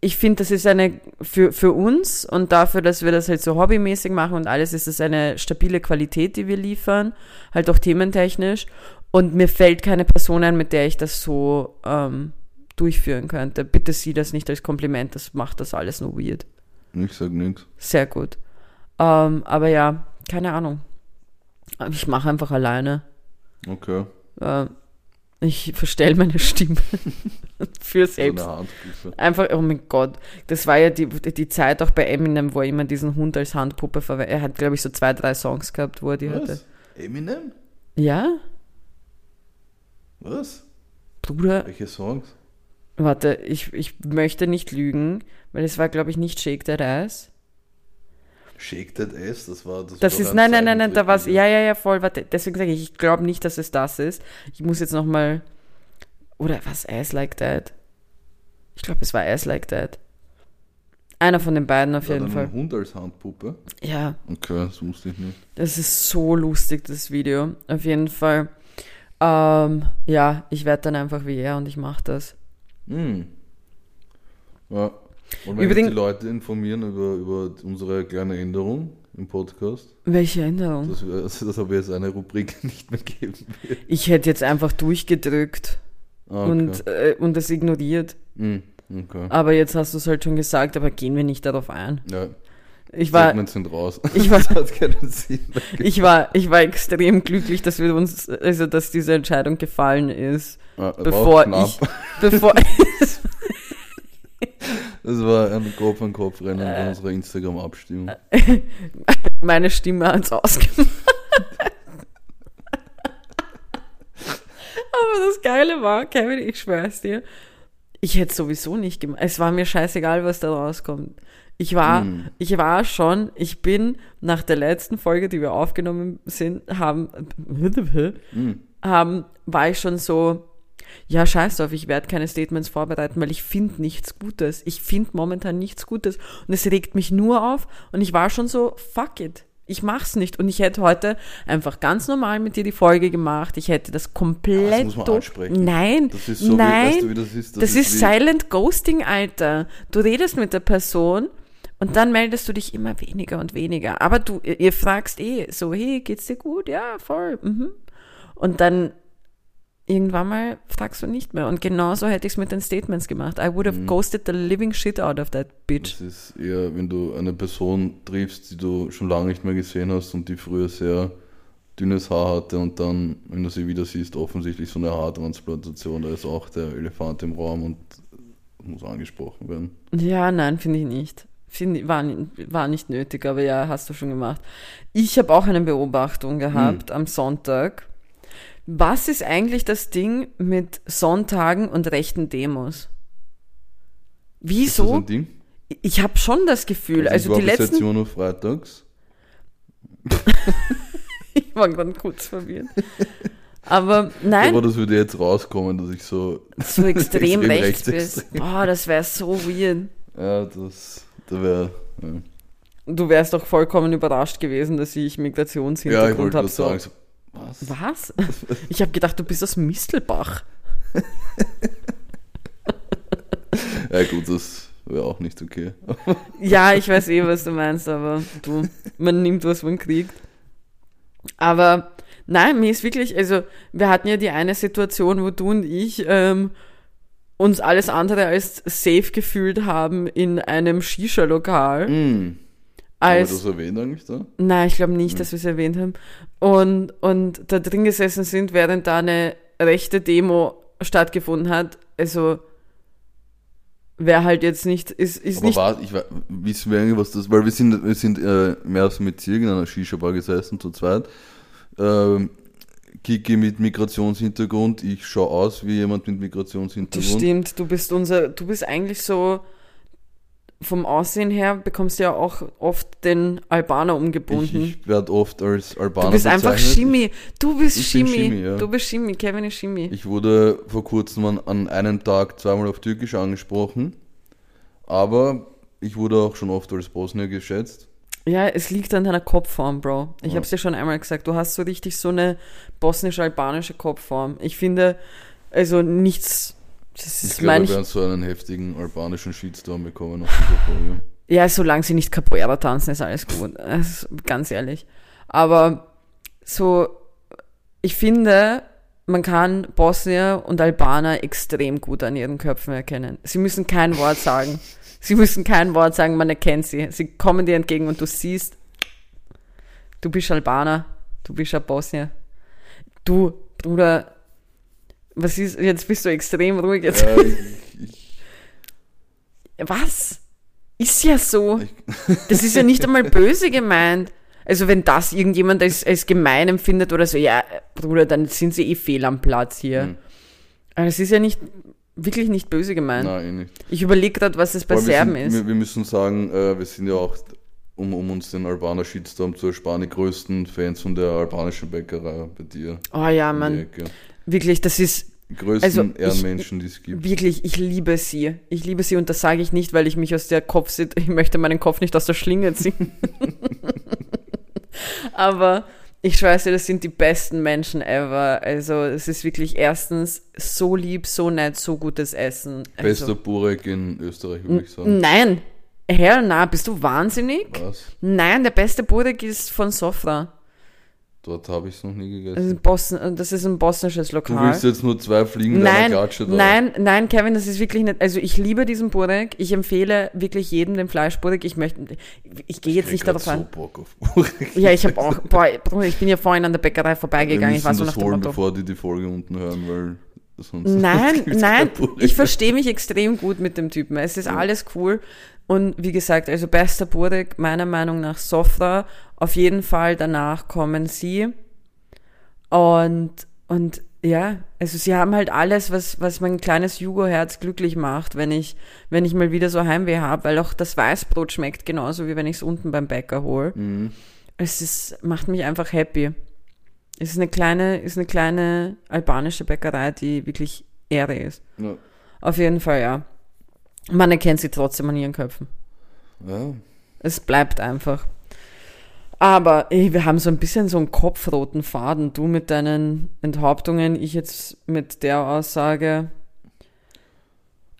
ich finde, das ist eine, für, für uns und dafür, dass wir das halt so hobbymäßig machen und alles, ist es eine stabile Qualität, die wir liefern, halt auch thementechnisch. Und mir fällt keine Person ein, mit der ich das so ähm, durchführen könnte. Bitte sieh das nicht als Kompliment, das macht das alles nur weird. Ich sag nichts. Sehr gut. Ähm, aber ja, keine Ahnung. Ich mache einfach alleine. Okay. Äh, ich verstelle meine Stimme (laughs) für So selbst. Handpuppe. Einfach, oh mein Gott, das war ja die, die Zeit auch bei Eminem, wo er immer diesen Hund als Handpuppe verwendet. Er hat, glaube ich, so zwei, drei Songs gehabt, wo er die hatte. Was? Eminem? Ja, Was? Bruder, Welche Songs? warte, ich, ich möchte nicht lügen, weil es war, glaube ich, nicht Shake That Ass. Shake That Ass, das war das. Das war ist, nein, nein, nein, nein, da war's, Zeichentrick, ja, ja, ja, voll, warte, deswegen sage ich, ich glaube nicht, dass es das ist. Ich muss jetzt nochmal, oder was, Ass Like That? Ich glaube, es war Ass Like That. Einer von den beiden auf War jeden Fall. ein Hund als Handpuppe? Ja, Okay, das wusste ich nicht. Das ist so lustig, das Video. Auf jeden Fall. Ähm, ja, ich werde dann einfach wie er und ich mache das. Hm. Ja. Wollen wir Übrigens- die Leute informieren über, über unsere kleine Änderung im Podcast? Welche Änderung? Dass, wir, also, dass aber jetzt eine Rubrik (laughs) nicht mehr geben wird. Ich hätte jetzt einfach durchgedrückt Ah, okay. und, äh, und das ignoriert. Hm, okay. Aber jetzt hast du es halt schon gesagt, aber gehen wir nicht darauf ein. Ja, Ich war, sind raus. (laughs) ich war, (laughs) das ich war, ich war extrem glücklich, dass wir uns, also dass diese Entscheidung gefallen ist, war auch bevor knapp. ich, (laughs) bevor, Es war ein Kopf-an-Kopf-Rennen bei unserer Instagram-Abstimmung. Meine Stimme hat's ausgemacht. Aber das Geile war, Kevin, ich schwör's dir, ich hätte sowieso nicht gemacht. Es war mir scheißegal, was da rauskommt. Ich war, Hm. ich war schon, ich bin nach der letzten Folge, die wir aufgenommen sind, haben, Hm. haben, war ich schon so, ja, scheiß drauf, ich werde keine Statements vorbereiten, weil ich finde nichts Gutes. Ich finde momentan nichts Gutes und es regt mich nur auf und ich war schon so, fuck it. Ich mach's nicht und ich hätte heute einfach ganz normal mit dir die Folge gemacht. Ich hätte das komplett Das muss man ansprechen. Nein, Das ist so, nein, wie, weißt du, wie das ist? das, ist wie, Silent Ghosting, Alter. Du redest mit der Person und dann meldest du dich immer weniger und weniger. Aber du, ihr, fragst eh so, hey, geht's dir gut? Ja, voll. Mhm. Und dann irgendwann mal fragst du nicht mehr. Und genauso hätte ich es mit den Statements gemacht. I would have Mhm. ghosted the living shit out of that bitch. Das ist eher, wenn du eine Person triffst, die du schon lange nicht mehr gesehen hast und die früher sehr dünnes Haar hatte und dann, wenn du sie wieder siehst, offensichtlich so eine Haartransplantation, da ist auch der Elefant im Raum und muss angesprochen werden. Ja, nein, finde ich nicht. Find, war, war nicht nötig, aber ja, hast du schon gemacht. Ich habe auch eine Beobachtung gehabt am Sonntag. Was ist eigentlich das Ding mit Sonntagen und rechten Demos? Ist das Wieso? ein Ding? Ich habe schon das Gefühl, also war die bis jetzt letzten. immer nur freitags. (laughs) Ich war gerade kurz verwirrt. Aber nein, Aber das würde jetzt rauskommen, dass ich so. so extrem, (laughs) extrem rechts rechtsextrem. bist. Boah, das wäre so weird. Ja, das. Da wäre. Ja. Du wärst doch vollkommen überrascht gewesen, dass ich ja, ich Migrationshintergrund wollte habe. So. sagen. Was? Was? Ich habe gedacht, du bist aus Mistelbach. (laughs) Ja, gut, das wäre auch nicht okay. (laughs) Ja, ich weiß eh, was du meinst, aber du, man nimmt, was man kriegt. Aber nein, mir ist wirklich, also wir hatten ja die eine Situation, wo du und ich ähm, uns alles andere als safe gefühlt haben in einem Shisha-Lokal. Hm. Haben wir Als, das erwähnt eigentlich da? Nein, ich glaube nicht, dass wir es erwähnt haben. Und, und da drin gesessen sind, während da eine rechte Demo stattgefunden hat. Also, wer halt jetzt nicht, ist, ist Aber nicht. war, ich weiß, wissen wir eigentlich, was das, weil wir sind, wir sind äh, im ersten Bezirk in einer Shisha-Bar gesessen, zu zweit. Ähm, Kiki mit Migrationshintergrund, ich schaue aus wie jemand mit Das Migrationshintergrund. stimmt, du bist unser, du bist eigentlich so, vom Aussehen her bekommst du ja auch oft den Albaner Ich, umgebunden. ich werde oft als Albaner du bist einfach bezeichnet. Shimi. Du bist Ich Shimi. Shimi, ja. Du bist Shimi. Kevin ist Shimi. Ich wurde vor kurzem an, an einem Tag zweimal auf Türkisch angesprochen, aber ich wurde auch schon oft als Bosnier geschätzt. Ja, es liegt an deiner Kopfform, Bro. Ich Ja. hab's dir schon einmal gesagt. Du hast so richtig so eine bosnisch-albanische Kopfform. Ich finde, also nichts. Das Ich glaube, wir werden so einen heftigen albanischen Shitstorm bekommen auf dieser Folge. Ja, solange sie nicht Capoeira tanzen, ist alles gut. Also, ganz ehrlich. Aber so, ich finde, man kann Bosnier und Albaner extrem gut an ihren Köpfen erkennen. Sie müssen kein Wort sagen. (laughs) Sie müssen kein Wort sagen, man erkennt sie. Sie kommen dir entgegen und du siehst, du bist Albaner, du bist ein Bosnier. Du, Bruder, was ist, jetzt bist du extrem ruhig. Jetzt. Ja, ich, ich, (laughs) Was? Ist ja so. Das ist ja nicht einmal böse gemeint. Also wenn das irgendjemand als, als gemein empfindet oder so, ja, Bruder, dann sind sie eh fehl am Platz hier. Hm. Aber es ist ja nicht, wirklich nicht böse gemeint. nein, eh nicht. Ich überlege gerade, was es bei Aber wir, Serben sind, ist. wir, wir müssen sagen, äh, wir sind ja auch, um, um uns den Albaner Shitstorm zu ersparen, die größten Fans von der albanischen Bäckerei bei dir. oh ja, Mann, wirklich, das ist Die größten Also, Ehrenmenschen, die es gibt. Wirklich, ich liebe sie. Ich liebe sie und das sage ich nicht, weil ich mich aus der Kopf sit (laughs) ich möchte meinen Kopf nicht aus der Schlinge ziehen. (laughs) Aber ich schwör's dir, das sind die besten Menschen ever. Also es ist wirklich erstens so lieb, so nett, so gutes Essen. Bester Also, Burek in Österreich, würde ich sagen. nein, hell na, bist du wahnsinnig? Was? Nein, der beste Burek ist von Sofra. Dort habe ich es noch nie Das gegessen. ist, Bosn das ist ein bosnisches Du Lokal. willst jetzt nur zwei Fliegen Nein, Klatsche da. nein, nein, Kevin, das ist wirklich nicht. Also ich liebe diesen Burek. Ich empfehle wirklich jedem den Fleischburek. Ich möchte, ich gehe jetzt Ich nicht darauf grad an. so Bock auf Burek. Ja, ich habe auch, boah, ich bin ja vorhin an der Bäckerei vorbeigegangen. Ich war so nach das dem holen, Motto. bevor die die Folge unten hören, weil Sonst Nein, (laughs) nein, ich verstehe mich extrem gut mit dem Typen. Es ist alles cool. Und wie gesagt, also bester Burek, meiner Meinung nach Sofra. Auf jeden Fall danach kommen sie. Und, und ja, also sie haben halt alles, was, was mein kleines Jugo-Herz glücklich macht, wenn ich, wenn ich mal wieder so Heimweh habe, weil auch das Weißbrot schmeckt genauso, wie wenn ich es unten beim Bäcker hole. Mhm. Es ist, macht mich einfach happy. Es ist eine kleine, ist eine kleine albanische Bäckerei, die wirklich Ehre ist. Ja. Auf jeden Fall, ja. Man erkennt sie trotzdem an ihren Köpfen. ja. Es bleibt einfach. Aber ey, wir haben so ein bisschen so einen kopfroten Faden. Du mit deinen Enthauptungen, ich jetzt mit der Aussage.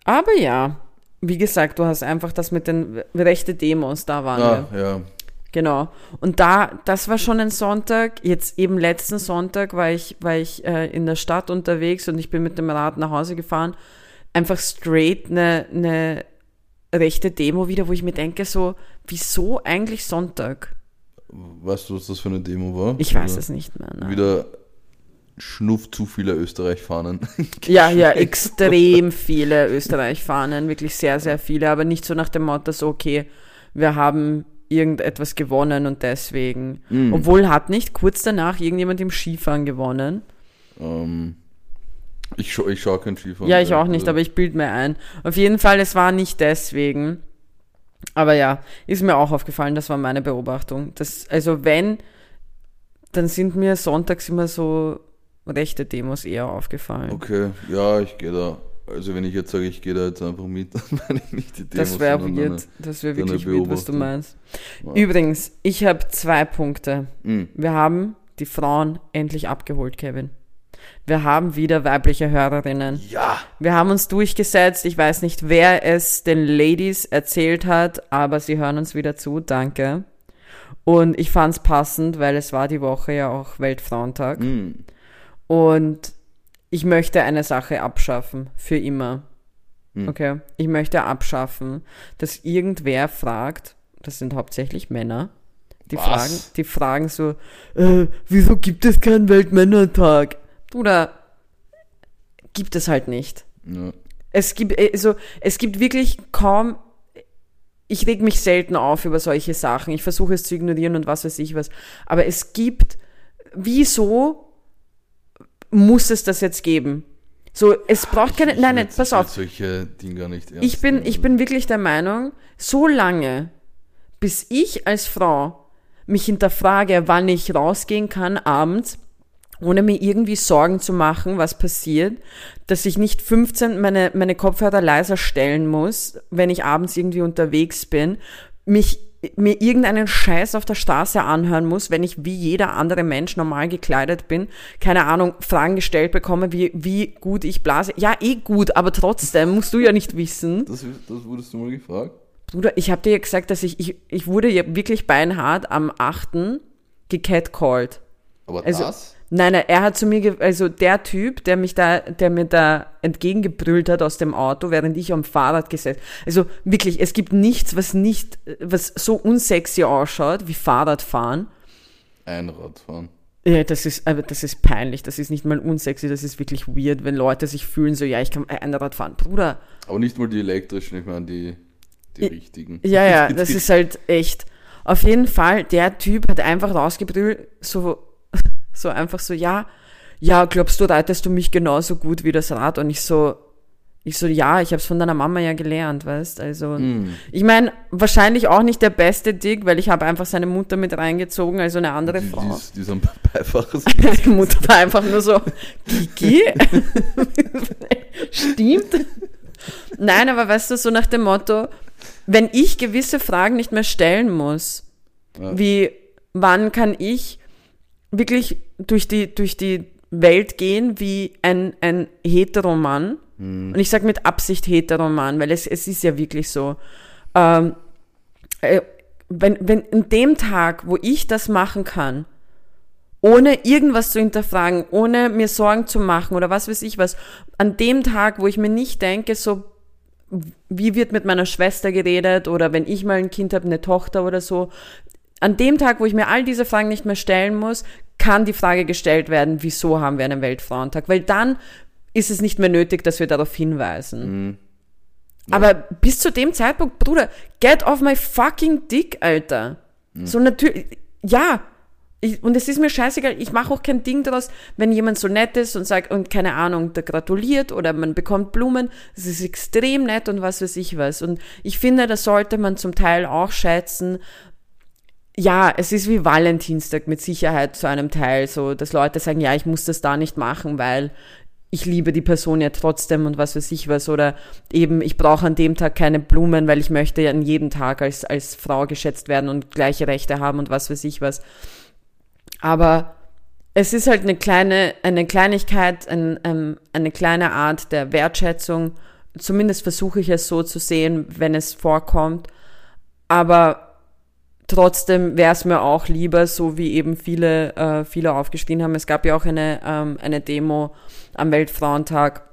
Aber ja, wie gesagt, du hast einfach das mit den rechte Demos, da waren wir. Ah, ja. Genau. Und da, das war schon ein Sonntag. Jetzt eben letzten Sonntag war ich, war ich äh, in der Stadt unterwegs und ich bin mit dem Rad nach Hause gefahren. Einfach straight eine, eine rechte Demo wieder, wo ich mir denke, so, wieso eigentlich Sonntag? Weißt du, was das für eine Demo war? Ich weiß Oder es nicht mehr. Nein. Wieder schnuff zu viele Österreich-Fahnen. (laughs) Ja, ja, extrem viele Österreich-Fahnen, wirklich sehr, sehr viele, aber nicht so nach dem Motto, so, okay, wir haben irgendetwas gewonnen und deswegen. Mhm. Obwohl hat nicht kurz danach irgendjemand im Skifahren gewonnen. ähm, ich, scha ich schaue kein Skifahren. Ja, ich auch nicht, Also, aber ich bild mir ein. Auf jeden Fall, es war nicht deswegen. Aber ja, ist mir auch aufgefallen, das war meine Beobachtung. Das, also wenn, dann sind mir sonntags immer so rechte Demos eher aufgefallen. Okay, ja, ich gehe da. Also wenn ich jetzt sage, ich gehe da jetzt einfach mit, (laughs) dann meine ich nicht die Demos. Das wäre weird. Das wäre wirklich weird, was du meinst. Ja. Übrigens, ich habe zwei Punkte. Eine, Wir haben die Frauen endlich abgeholt, Kevin. Wir haben wieder weibliche Hörerinnen. ja! Wir haben uns durchgesetzt. Ich weiß nicht, wer es den Ladies erzählt hat, aber sie hören uns wieder zu. Danke. Und ich fand's passend, weil es war die Woche ja auch Weltfrauentag. Mm. Und ich möchte eine Sache abschaffen. Für immer. Hm. Okay? Ich möchte abschaffen, dass irgendwer fragt, das sind hauptsächlich Männer, die Was? fragen, die fragen so, äh, wieso gibt es keinen Weltmännertag? Bruder, gibt es halt nicht. Ja. Es gibt, also, es gibt wirklich kaum, ich reg mich selten auf über solche Sachen. Ich versuche es zu ignorieren und was weiß ich was. Aber es gibt, wieso muss es das jetzt geben? So, es braucht keine, Ich nein, nein, pass auf. solche Dinge gar nicht ernst Ich bin, nehmen. ich bin wirklich der Meinung, so lange, bis ich als Frau mich hinterfrage, wann ich rausgehen kann abends, ohne mir irgendwie Sorgen zu machen, was passiert, dass ich nicht 15 meine, meine Kopfhörer leiser stellen muss, wenn ich abends irgendwie unterwegs bin, mich mir irgendeinen Scheiß auf der Straße anhören muss, wenn ich wie jeder andere Mensch normal gekleidet bin, keine Ahnung, Fragen gestellt bekomme, wie, wie gut ich blase. Ja, eh gut, aber trotzdem musst du ja nicht wissen. Das, das wurdest du mal gefragt? Bruder, ich habe dir ja gesagt, dass ich, ich, ich wurde ja wirklich beinhart am 8. gecatcalled. Aber Also, das? Nein, nein, er hat zu mir, ge also der Typ, der mich da, der mir da entgegengebrüllt hat aus dem Auto, während ich am Fahrrad gesessen. Also wirklich, es gibt nichts, was nicht, was so unsexy ausschaut wie Fahrradfahren. Einradfahren. Ja, das ist, aber das ist peinlich, das ist nicht mal unsexy, das ist wirklich weird, wenn Leute sich fühlen so, ja, ich kann Einrad fahren. Bruder, Aber nicht mal die elektrischen, ich meine die, die richtigen. Ja, ja, (laughs) das ist halt echt. Auf jeden Fall, der Typ hat einfach rausgebrüllt, so, so einfach so, ja, ja, glaubst du, reitest du mich genauso gut wie das Rad? Und ich so, ich so, ja, ich hab's von deiner Mama ja gelernt, weißt, also. Hm. Ich meine, wahrscheinlich auch nicht der beste Dick, weil ich habe einfach seine Mutter mit reingezogen, also eine andere Die, die, Frau. ist- die ist am. (laughs) Die Mutter war einfach nur so, Kiki? (laughs) Stimmt. Nein, aber weißt du, so nach dem Motto, wenn ich gewisse Fragen nicht mehr stellen muss, Ja. wie wann kann ich wirklich durch die, durch die Welt gehen wie ein, ein Heteromann, und ich sage mit Absicht Heteromann, weil es, es ist ja wirklich so, ähm, äh, wenn, wenn in dem Tag, wo ich das machen kann, ohne irgendwas zu hinterfragen, ohne mir Sorgen zu machen oder was weiß ich was, an dem Tag, wo ich mir nicht denke, so, wie wird mit meiner Schwester geredet oder wenn ich mal ein Kind habe, eine Tochter oder so, an dem Tag, wo ich mir all diese Fragen nicht mehr stellen muss, kann die Frage gestellt werden, wieso haben wir einen Weltfrauentag? Weil dann ist es nicht mehr nötig, dass wir darauf hinweisen. Mhm. Aber bis zu dem Zeitpunkt, Bruder, get off my fucking dick, Alter. So natürlich, ja. Ich, und es ist mir scheißegal, ich mache auch kein Ding daraus, wenn jemand so nett ist und sagt, und keine Ahnung, der gratuliert oder man bekommt Blumen, das ist extrem nett und was weiß ich was. Und ich finde, das sollte man zum Teil auch schätzen. Ja, es ist wie Valentinstag mit Sicherheit zu einem Teil, so, dass Leute sagen, ja, ich muss das da nicht machen, weil ich liebe die Person ja trotzdem und was weiß ich was. Oder eben, ich brauche an dem Tag keine Blumen, weil ich möchte ja an jedem Tag als, als Frau geschätzt werden und gleiche Rechte haben und was weiß ich was. Aber es ist halt eine kleine, eine Kleinigkeit, ein, ähm, eine kleine Art der Wertschätzung. Zumindest versuche ich es so zu sehen, wenn es vorkommt. Aber trotzdem wäre es mir auch lieber, so wie eben viele, äh, viele aufgeschrien haben. Es gab ja auch eine, ähm, eine Demo am Weltfrauentag,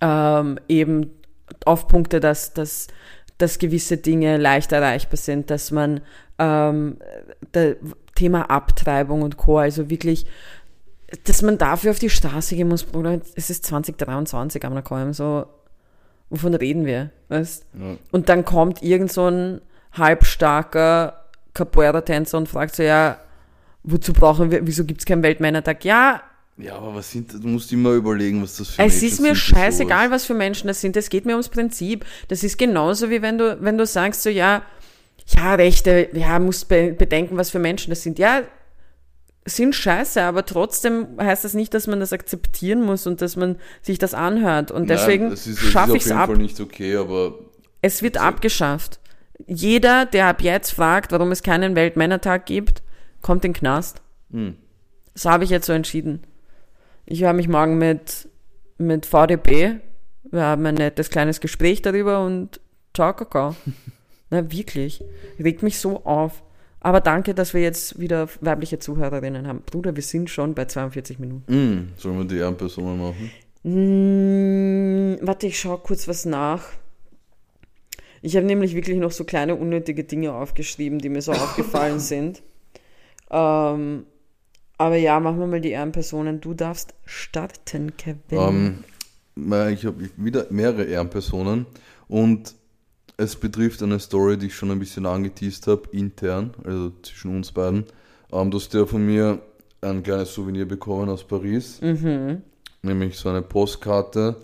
ähm, eben auf Punkte, dass, dass, dass gewisse Dinge leicht erreichbar sind, dass man ähm, der Thema Abtreibung und Co., also wirklich, dass man dafür auf die Straße gehen muss, Bruder. Es ist 2023 am Nakoim, so, wovon reden wir, weißt? Ja. Und dann kommt irgend so ein halbstarker Capoeira-Tänzer und fragt so, ja, wozu brauchen wir, wieso gibt's keinen Weltmännertag? Ja, Ja, aber was sind, du musst immer überlegen, was das für es Menschen ist mir sind, die scheißegal, was für Menschen das sind. Es geht mir ums Prinzip. Das ist genauso wie wenn du, wenn du sagst so, ja, ja, Rechte, ja, musst be bedenken, was für Menschen das sind. Ja, sind scheiße, aber trotzdem heißt das nicht, dass man das akzeptieren muss und dass man sich das anhört. Und deswegen es ist, es ist schaffe ich es ab. Fall nicht okay, aber Es wird abgeschafft. Jeder, der ab jetzt fragt, warum es keinen Weltmännertag gibt, kommt in den Knast. Hm. Das habe ich jetzt so entschieden. Ich höre mich morgen mit, mit VDB. Wir haben ein nettes kleines Gespräch darüber und ciao, Kakao. (laughs) Na, wirklich. Regt mich so auf. Aber danke, dass wir jetzt wieder weibliche Zuhörerinnen haben. Bruder, wir sind schon bei 42 Minuten. hm, sollen wir die Ehrenpersonen machen? Hm, warte, ich schaue kurz was nach. Ich habe nämlich wirklich noch so kleine unnötige Dinge aufgeschrieben, die mir so (laughs) aufgefallen sind. Ähm, aber ja, machen wir mal die Ehrenpersonen. Du darfst starten, Kevin. Ähm, na, ich habe wieder mehrere Ehrenpersonen und es betrifft eine Story, die ich schon ein bisschen angeteased habe, intern, also zwischen uns beiden. Ähm, du hast ja von mir ein kleines Souvenir bekommen aus Paris, mhm. nämlich so eine Postkarte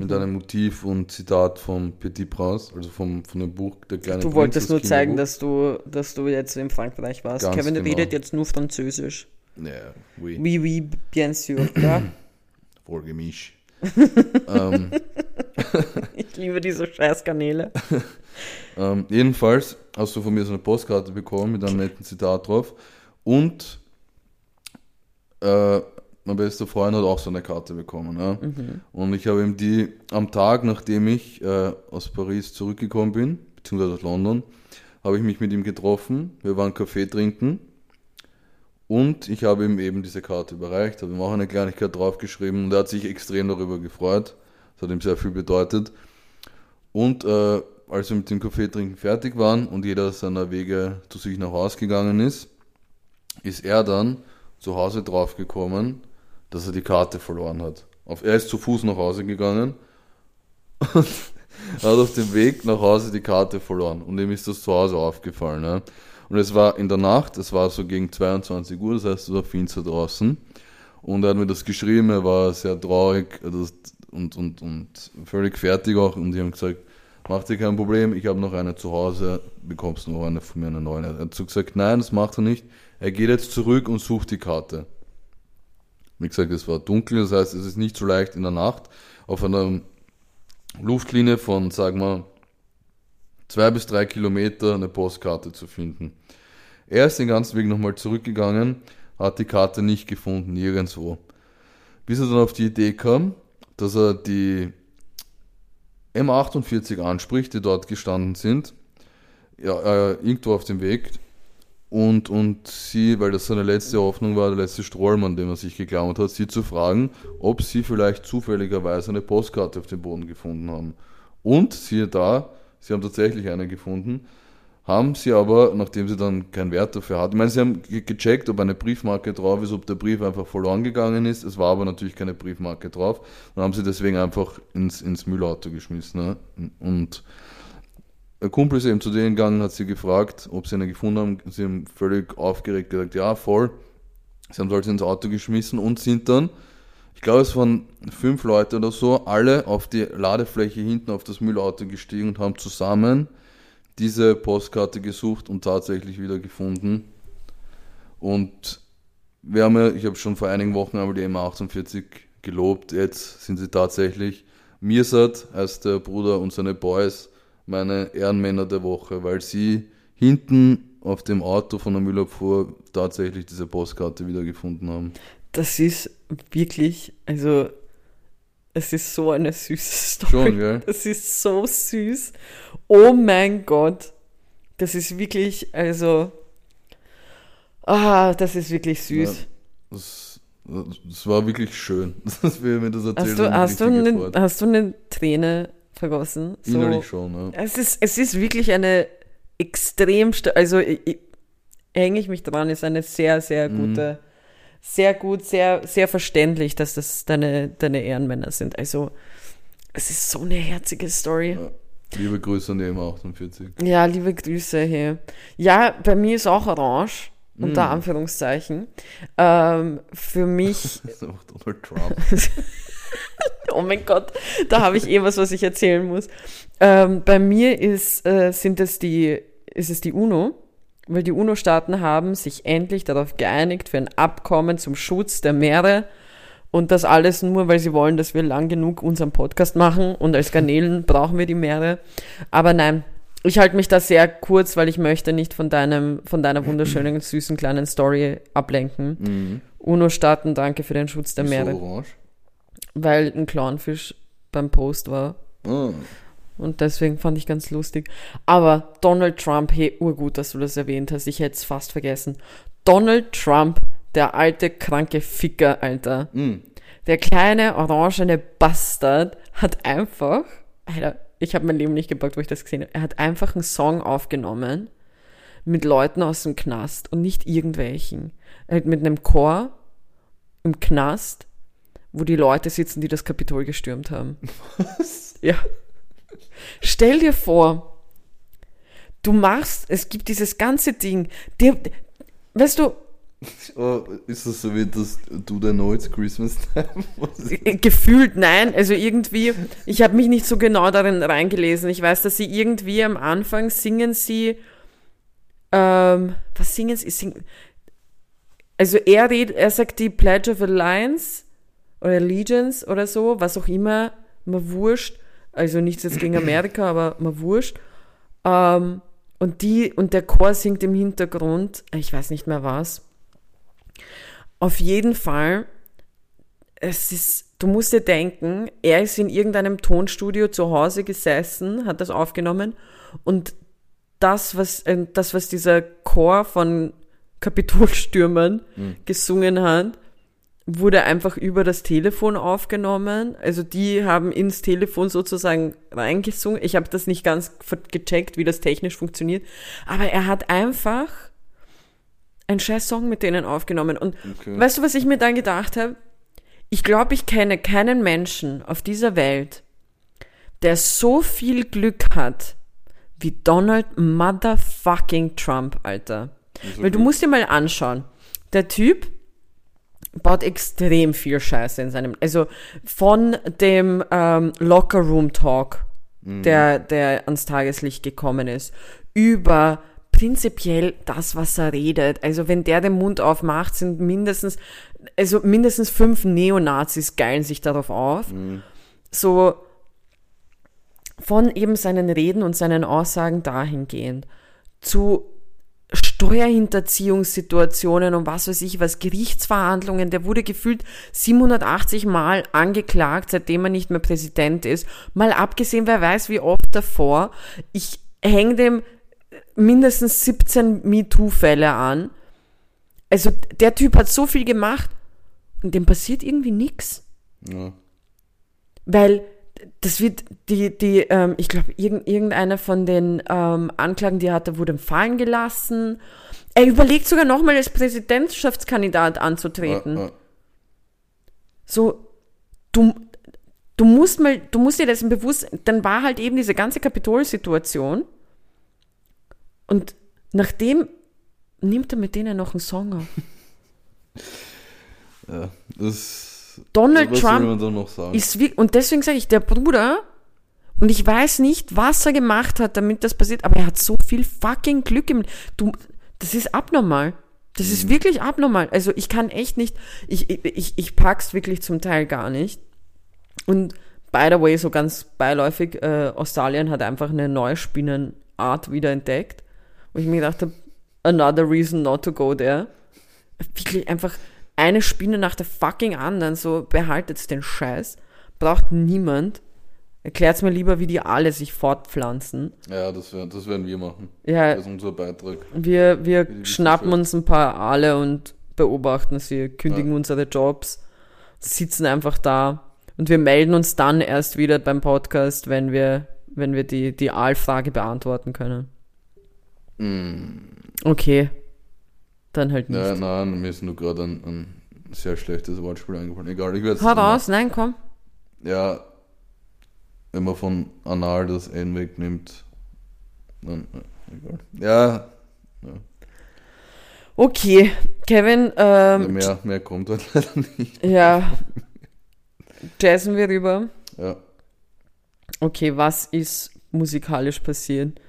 mit einem Motiv und Zitat von Petit Prince, also vom, von dem Buch Der kleine Du Prinz, wolltest nur zeigen, dass du, dass du jetzt in Frankreich warst. Ganz Kevin genau. redet jetzt nur Französisch. Ja, oui, Oui, oui, bien sûr. Ja? (clears throat) voll gemischt. (laughs) ähm, Ich liebe diese Scheißkanäle. (laughs) Ähm, jedenfalls hast du von mir so eine Postkarte bekommen mit einem netten Zitat drauf. Und äh, mein bester Freund hat auch so eine Karte bekommen. Ja? Und ich habe ihm die am Tag, nachdem ich äh, aus Paris zurückgekommen bin, beziehungsweise aus London, habe ich mich mit ihm getroffen. Wir waren Kaffee trinken. Und ich habe ihm eben diese Karte überreicht, habe ihm auch eine Kleinigkeit draufgeschrieben und er hat sich extrem darüber gefreut. Das hat ihm sehr viel bedeutet. Und äh, als wir mit dem Kaffee trinken fertig waren und jeder seiner Wege zu sich nach Hause gegangen ist, ist er dann zu Hause draufgekommen, dass er die Karte verloren hat. Er ist zu Fuß nach Hause gegangen (laughs) und hat auf dem Weg nach Hause die Karte verloren. Und ihm ist das zu Hause aufgefallen. Ja. Und es war in der Nacht, es war so gegen 22 Uhr, das heißt, es war finster draußen. Und er hat mir das geschrieben, er war sehr traurig und, und, und völlig fertig auch. Und die haben gesagt, macht dir kein Problem, ich habe noch eine zu Hause, bekommst noch eine von mir, eine neue. Er hat so gesagt, nein, das macht er nicht. Er geht jetzt zurück und sucht die Karte. Wie gesagt, es war dunkel, das heißt, es ist nicht so leicht in der Nacht auf einer Luftlinie von, sagen wir, zwei bis drei Kilometer eine Postkarte zu finden. Er ist den ganzen Weg nochmal zurückgegangen, hat die Karte nicht gefunden, nirgendwo. Bis er dann auf die Idee kam, dass er die M48 anspricht, die dort gestanden sind, ja, äh, irgendwo auf dem Weg. Und, und sie, weil das seine letzte Hoffnung war, der letzte Strohhalm, an dem er sich geklammert hat, sie zu fragen, ob sie vielleicht zufälligerweise eine Postkarte auf dem Boden gefunden haben. Und siehe da, sie haben tatsächlich eine gefunden. haben sie aber, nachdem sie dann keinen Wert dafür hatten, ich meine, sie haben ge- gecheckt, ob eine Briefmarke drauf ist, ob der Brief einfach verloren gegangen ist. Es war aber natürlich keine Briefmarke drauf. Dann haben sie deswegen einfach ins, ins Müllauto geschmissen. Ne? Und Kumpel ist eben zu denen gegangen, hat sie gefragt, ob sie eine gefunden haben. Sie haben völlig aufgeregt gesagt, ja, voll. Sie haben sie ins Auto geschmissen und sind dann, ich glaube, es waren fünf Leute oder so, alle auf die Ladefläche hinten auf das Müllauto gestiegen und haben zusammen diese Postkarte gesucht und tatsächlich wieder gefunden. Und wir haben ja, ich habe schon vor einigen Wochen einmal die M48 gelobt. Jetzt sind sie tatsächlich Mirsad heißt der Bruder und seine Boys meine Ehrenmänner der Woche, weil sie hinten auf dem Auto von der Müllabfuhr tatsächlich diese Postkarte wiedergefunden haben. Das ist wirklich, also, es ist so eine süße (laughs) Story. Schon, gell? Das ist so süß. Oh mein Gott. Das ist wirklich, also, ah, das ist wirklich süß. Ja, das, das war wirklich schön, (laughs) dass wir mir das erzählt Hast du, haben. hast, du eine, hast du eine Träne vergossen? So, Innerlich schon, ja. es, ist, es ist wirklich eine extrem, also hänge ich mich dran, ist eine sehr, sehr Mhm. gute, sehr gut, sehr, sehr verständlich, dass das deine, deine Ehrenmänner sind. Also, es ist so eine herzige Story. Liebe Grüße an die M48. Ja, liebe Grüße hier. Ja, bei mir ist auch orange, unter Mm. Anführungszeichen. Ähm, für mich (laughs) Das ist einfach Donald Trump. (laughs) Oh mein Gott, da habe ich eh was, was ich erzählen muss. Ähm, bei mir ist, äh, sind es die, ist es die UNO, weil die UNO-Staaten haben sich endlich darauf geeinigt für ein Abkommen zum Schutz der Meere und das alles nur, weil sie wollen, dass wir lang genug unseren Podcast machen und als Garnelen brauchen wir die Meere. Aber nein, ich halte mich da sehr kurz, weil ich möchte nicht von deinem, von deiner wunderschönen, süßen kleinen Story ablenken. Mhm. UNO-Staaten, danke für den Schutz der Meere orange? Weil ein Clownfisch beim Post war. Ah, Und deswegen fand ich ganz lustig. Aber Donald Trump, hey, urgut, dass du das erwähnt hast. Ich hätte es fast vergessen. Donald Trump, der alte, kranke Ficker, Alter. mh. Der kleine, orangene Bastard hat einfach, Alter, ich habe mein Leben nicht gepackt, wo ich das gesehen habe. Er hat einfach einen Song aufgenommen mit Leuten aus dem Knast und nicht irgendwelchen. Er hat mit einem Chor im Knast, wo die Leute sitzen, die das Kapitol gestürmt haben. Was? Ja. Stell dir vor, du machst, es gibt dieses ganze Ding, der, weißt du, Oh, ist das so wie das Do They Know It's Christmas Time? (laughs) Äh, Gefühlt nein, also irgendwie, ich habe mich nicht so genau darin reingelesen. Ich weiß, dass sie irgendwie am Anfang singen sie, ähm, was singen sie? Sing, also er redet, er sagt die Pledge of Alliance oder Allegiance oder so, was auch immer, mir wurscht. Also nichts jetzt gegen Amerika, aber mir wurscht. Ähm, und die, und der Chor singt im Hintergrund, ich weiß nicht mehr was. Auf jeden Fall es ist, du musst dir denken, er ist in irgendeinem Tonstudio zu Hause gesessen, hat das aufgenommen und das, was, äh, das, was dieser Chor von Kapitolstürmern gesungen hat, wurde einfach über das Telefon aufgenommen. Also die haben ins Telefon sozusagen reingesungen. Ich habe das nicht ganz gecheckt, wie das technisch funktioniert. Aber er hat einfach einen scheiß Song mit denen aufgenommen. Und Okay. weißt du, was ich mir dann gedacht habe? Ich glaube, ich kenne keinen Menschen auf dieser Welt, der so viel Glück hat wie Donald Motherfucking Trump, Alter. Weil du Glück? musst dir mal anschauen. Der Typ baut extrem viel Scheiße in seinem, also von dem ähm, Locker Room Talk, der, der ans Tageslicht gekommen ist, über prinzipiell das, was er redet. Also wenn der den Mund aufmacht, sind mindestens, also mindestens fünf Neonazis geilen sich darauf auf. So von eben seinen Reden und seinen Aussagen dahingehend zu Steuerhinterziehungssituationen und was weiß ich was, Gerichtsverhandlungen, der wurde gefühlt 780 Mal angeklagt, seitdem er nicht mehr Präsident ist. Mal abgesehen, wer weiß wie oft davor. Ich hänge dem mindestens 17 MeToo-Fälle an. Also der Typ hat so viel gemacht und dem passiert irgendwie nichts. Ja. Weil das wird, die, die, ähm, ich glaube, irgend, irgendeine von den ähm, Anklagen, die er hatte, wurde fallen gelassen. Er überlegt sogar nochmal als Präsidentschaftskandidat anzutreten. Ja, ja. So, du, du musst mal, du musst dir dessen bewusst, dann war halt eben diese ganze Kapitol-Situation. Und nachdem nimmt er mit denen noch einen Song auf. (laughs) Ja, das. Donald Trump ist wie, und deswegen sage ich, der Bruder, und ich weiß nicht, was er gemacht hat, damit das passiert, aber er hat so viel fucking Glück im, du, das ist abnormal. Das ist wirklich abnormal. Also ich kann echt nicht, ich, ich, ich, pack's wirklich zum Teil gar nicht. Und by the way, so ganz beiläufig, äh, Australien hat einfach eine neue Spinnenart wieder entdeckt, wo ich mir gedacht habe, another reason not to go there. Wirklich einfach eine Spinne nach der fucking anderen, so behaltet den Scheiß. Braucht niemand. Erklärt's mir lieber, wie die alle sich fortpflanzen. ja, das, wär, das werden wir machen. Ja, Das ist unser Beitrag. wir, wir schnappen uns ein paar Aale und beobachten sie, kündigen Ja. unsere Jobs, sitzen einfach da und wir melden uns dann erst wieder beim Podcast, wenn wir, wenn wir die, die Aalfrage beantworten können. Mm, Okay. Dann halt nicht. ja, nein, mir ist nur gerade ein, ein sehr schlechtes Wortspiel eingefallen. Egal, ich werde es Hau raus, nein, komm. Ja, wenn man von anal das N wegnimmt, dann, äh, egal. Ja, Okay, Kevin, ähm, mehr, mehr kommt halt (laughs) leider nicht. ja. Jazzen wir rüber. Ja, Okay, was ist musikalisch passiert?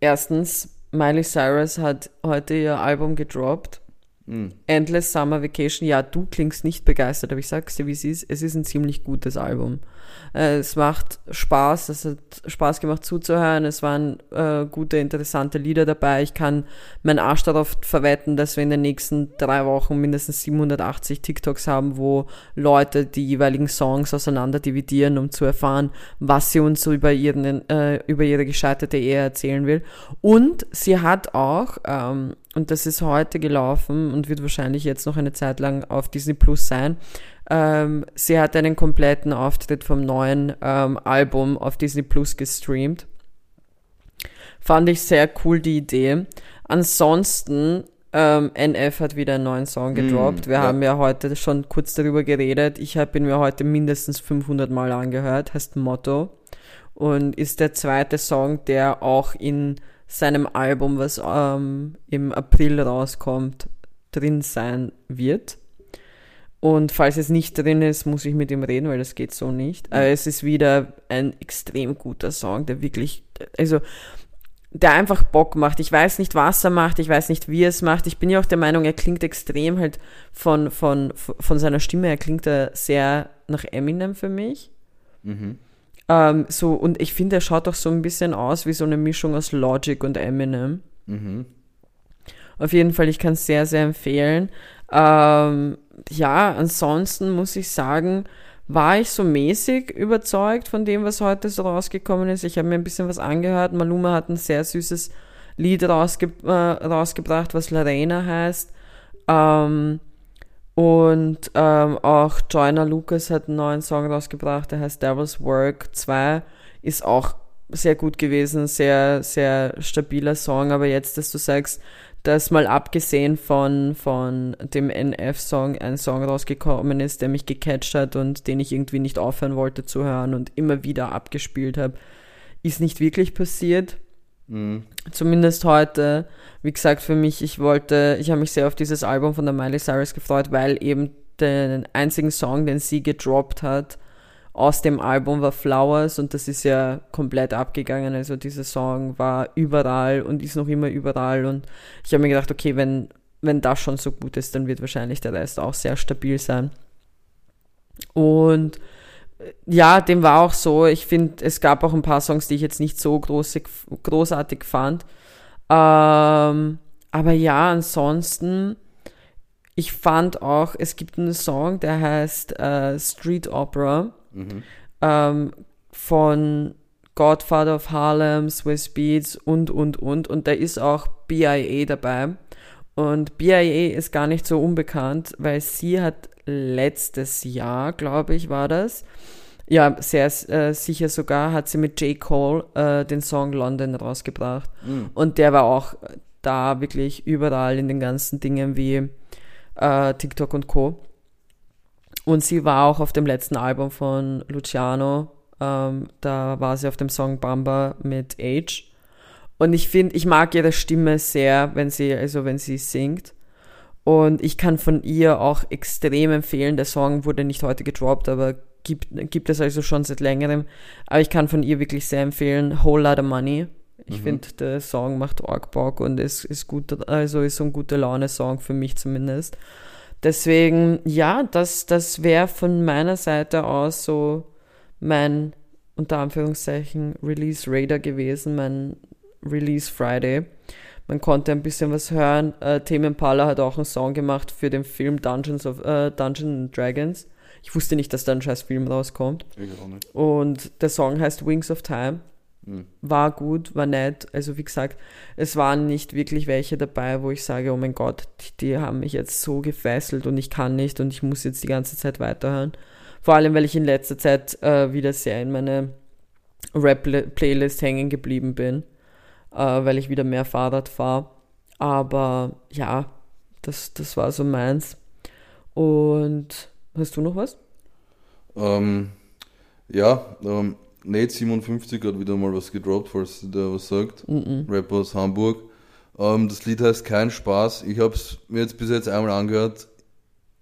Erstens, Miley Cyrus hat heute ihr Album gedroppt. mm, Endless Summer Vacation. Ja, du klingst nicht begeistert, aber ich sag's dir, wie es ist. Es ist ein ziemlich gutes Album. Äh, es macht Spaß, es hat Spaß gemacht zuzuhören. Es waren äh, gute, interessante Lieder dabei. Ich kann meinen Arsch darauf verwetten, dass wir in den nächsten drei Wochen mindestens 780 TikToks haben, wo Leute die jeweiligen Songs auseinander dividieren, um zu erfahren, was sie uns so über, ihren, äh, über ihre gescheiterte Ehe erzählen will. Und sie hat auch, ähm, und das ist heute gelaufen und wird wahrscheinlich jetzt noch eine Zeit lang auf Disney Plus sein, ähm, sie hat einen kompletten Auftritt vom neuen ähm, Album auf Disney Plus gestreamt. Fand ich sehr cool die Idee. Ansonsten, ähm, NF hat wieder einen neuen Song gedroppt. Mm, Wir ja. haben ja heute schon kurz darüber geredet. Ich habe ihn mir heute mindestens 500 Mal angehört. Heißt Motto. Und ist der zweite Song, der auch in seinem Album, was ähm, im April rauskommt, drin sein wird. Und falls es nicht drin ist, muss ich mit ihm reden, weil das geht so nicht. Aber es ist wieder ein extrem guter Song, der wirklich, also, der einfach Bock macht. Ich weiß nicht, was er macht, ich weiß nicht, wie er es macht. Ich bin ja auch der Meinung, er klingt extrem halt von, von, von seiner Stimme, er klingt er sehr nach Eminem für mich. mhm. Ähm, so, und ich finde, er schaut auch so ein bisschen aus wie so eine Mischung aus Logic und Eminem. Mhm. Auf jeden Fall, ich kann es sehr, sehr empfehlen. Ähm, ja, ansonsten muss ich sagen, war ich so mäßig überzeugt von dem, was heute so rausgekommen ist. Ich habe mir ein bisschen was angehört. Maluma hat ein sehr süßes Lied rausge äh, rausgebracht, was Lorena heißt. Ähm, und ähm, auch Joyner Lucas hat einen neuen Song rausgebracht, der heißt Devil's Work 2. Ist auch sehr gut gewesen, sehr, sehr stabiler Song. Aber jetzt, dass du sagst, dass mal abgesehen von, von dem NF-Song ein Song rausgekommen ist, der mich gecatcht hat und den ich irgendwie nicht aufhören wollte zu hören und immer wieder abgespielt habe, ist nicht wirklich passiert. Mhm. Zumindest heute. Wie gesagt, für mich, ich wollte, ich habe mich sehr auf dieses Album von der Miley Cyrus gefreut, weil eben den einzigen Song, den sie gedroppt hat, aus dem Album war Flowers und das ist ja komplett abgegangen. Also dieser Song war überall und ist noch immer überall und ich habe mir gedacht, okay, wenn, wenn das schon so gut ist, dann wird wahrscheinlich der Rest auch sehr stabil sein. Und äh, ja, dem war auch so. Ich finde, es gab auch ein paar Songs, die ich jetzt nicht so großig, großartig fand. Ähm, aber ja, ansonsten, ich fand auch, es gibt einen Song, der heißt äh, Street Opera Mhm. ähm, von Godfather of Harlem, Swiss Beats und, und, und. Und da ist auch BIA dabei. Und BIA ist gar nicht so unbekannt, weil sie hat letztes Jahr, glaube ich, war das, Ja, sehr äh, sicher sogar hat sie mit J. Cole äh, den Song London rausgebracht. Mhm. Und der war auch da wirklich überall in den ganzen Dingen wie äh, TikTok und Co. Und sie war auch auf dem letzten Album von Luciano. Ähm, da war sie auf dem Song Bamba mit Age. Und ich finde, ich mag ihre Stimme sehr, wenn sie, also wenn sie singt. Und ich kann von ihr auch extrem empfehlen. Der Song wurde nicht heute gedroppt, aber gibt, gibt es also schon seit längerem. Aber ich kann von ihr wirklich sehr empfehlen. Whole Lotta Money. Ich Mhm. finde, der Song macht arg Bock und ist, ist gut, also ist so ein guter Laune-Song für mich zumindest. Deswegen, ja, das, das wäre von meiner Seite aus so mein, unter Anführungszeichen, Release Raider gewesen, mein Release Friday. Man konnte ein bisschen was hören. Äh, Tame Impala hat auch einen Song gemacht für den Film Dungeons of äh, Dungeons and Dragons. Ich wusste nicht, dass da ein scheiß Film rauskommt. Ich auch nicht. Und der Song heißt Wings of Time. War gut, war nett. Also wie gesagt, es waren nicht wirklich welche dabei, wo ich sage, oh mein Gott, die, die haben mich jetzt so gefesselt und ich kann nicht und ich muss jetzt die ganze Zeit weiterhören. Vor allem, weil ich in letzter Zeit äh, wieder sehr in meine Rap-Playlist hängen geblieben bin, äh, weil ich wieder mehr Fahrrad fahre. Aber ja, das, das war so meins. Und hast du noch was? Ähm, ja, ähm, Nate57 hat wieder mal was gedroppt, falls der was sagt. Mhm. Rapper aus Hamburg. Ähm, das Lied heißt Kein Spaß. Ich habe es mir jetzt bis jetzt einmal angehört.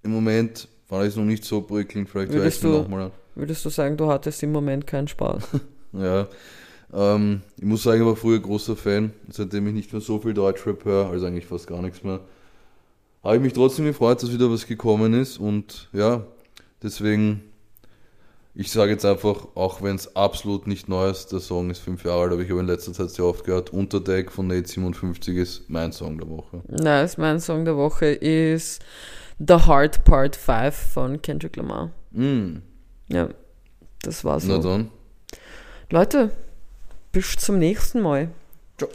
Im Moment fand ich es noch nicht so prickelnd. Vielleicht höre ich Würdest es nochmal an. Würdest du sagen, du hattest im Moment keinen Spaß? (laughs) Ja. Ähm, ich muss sagen, ich war früher großer Fan. Seitdem ich nicht mehr so viel Deutschrap höre, also eigentlich fast gar nichts mehr, habe ich mich trotzdem gefreut, dass wieder was gekommen ist. Und ja, deswegen, ich sage jetzt einfach, auch wenn es absolut nicht neu ist, der Song ist fünf Jahre alt, aber ich habe in letzter Zeit sehr oft gehört, Unterdeck von Nate 57 ist mein Song der Woche. Nice, mein Song der Woche ist The Heart Part 5 von Kendrick Lamar. Mm, Ja, das war's. na So. dann. Leute, bis zum nächsten Mal. Ciao.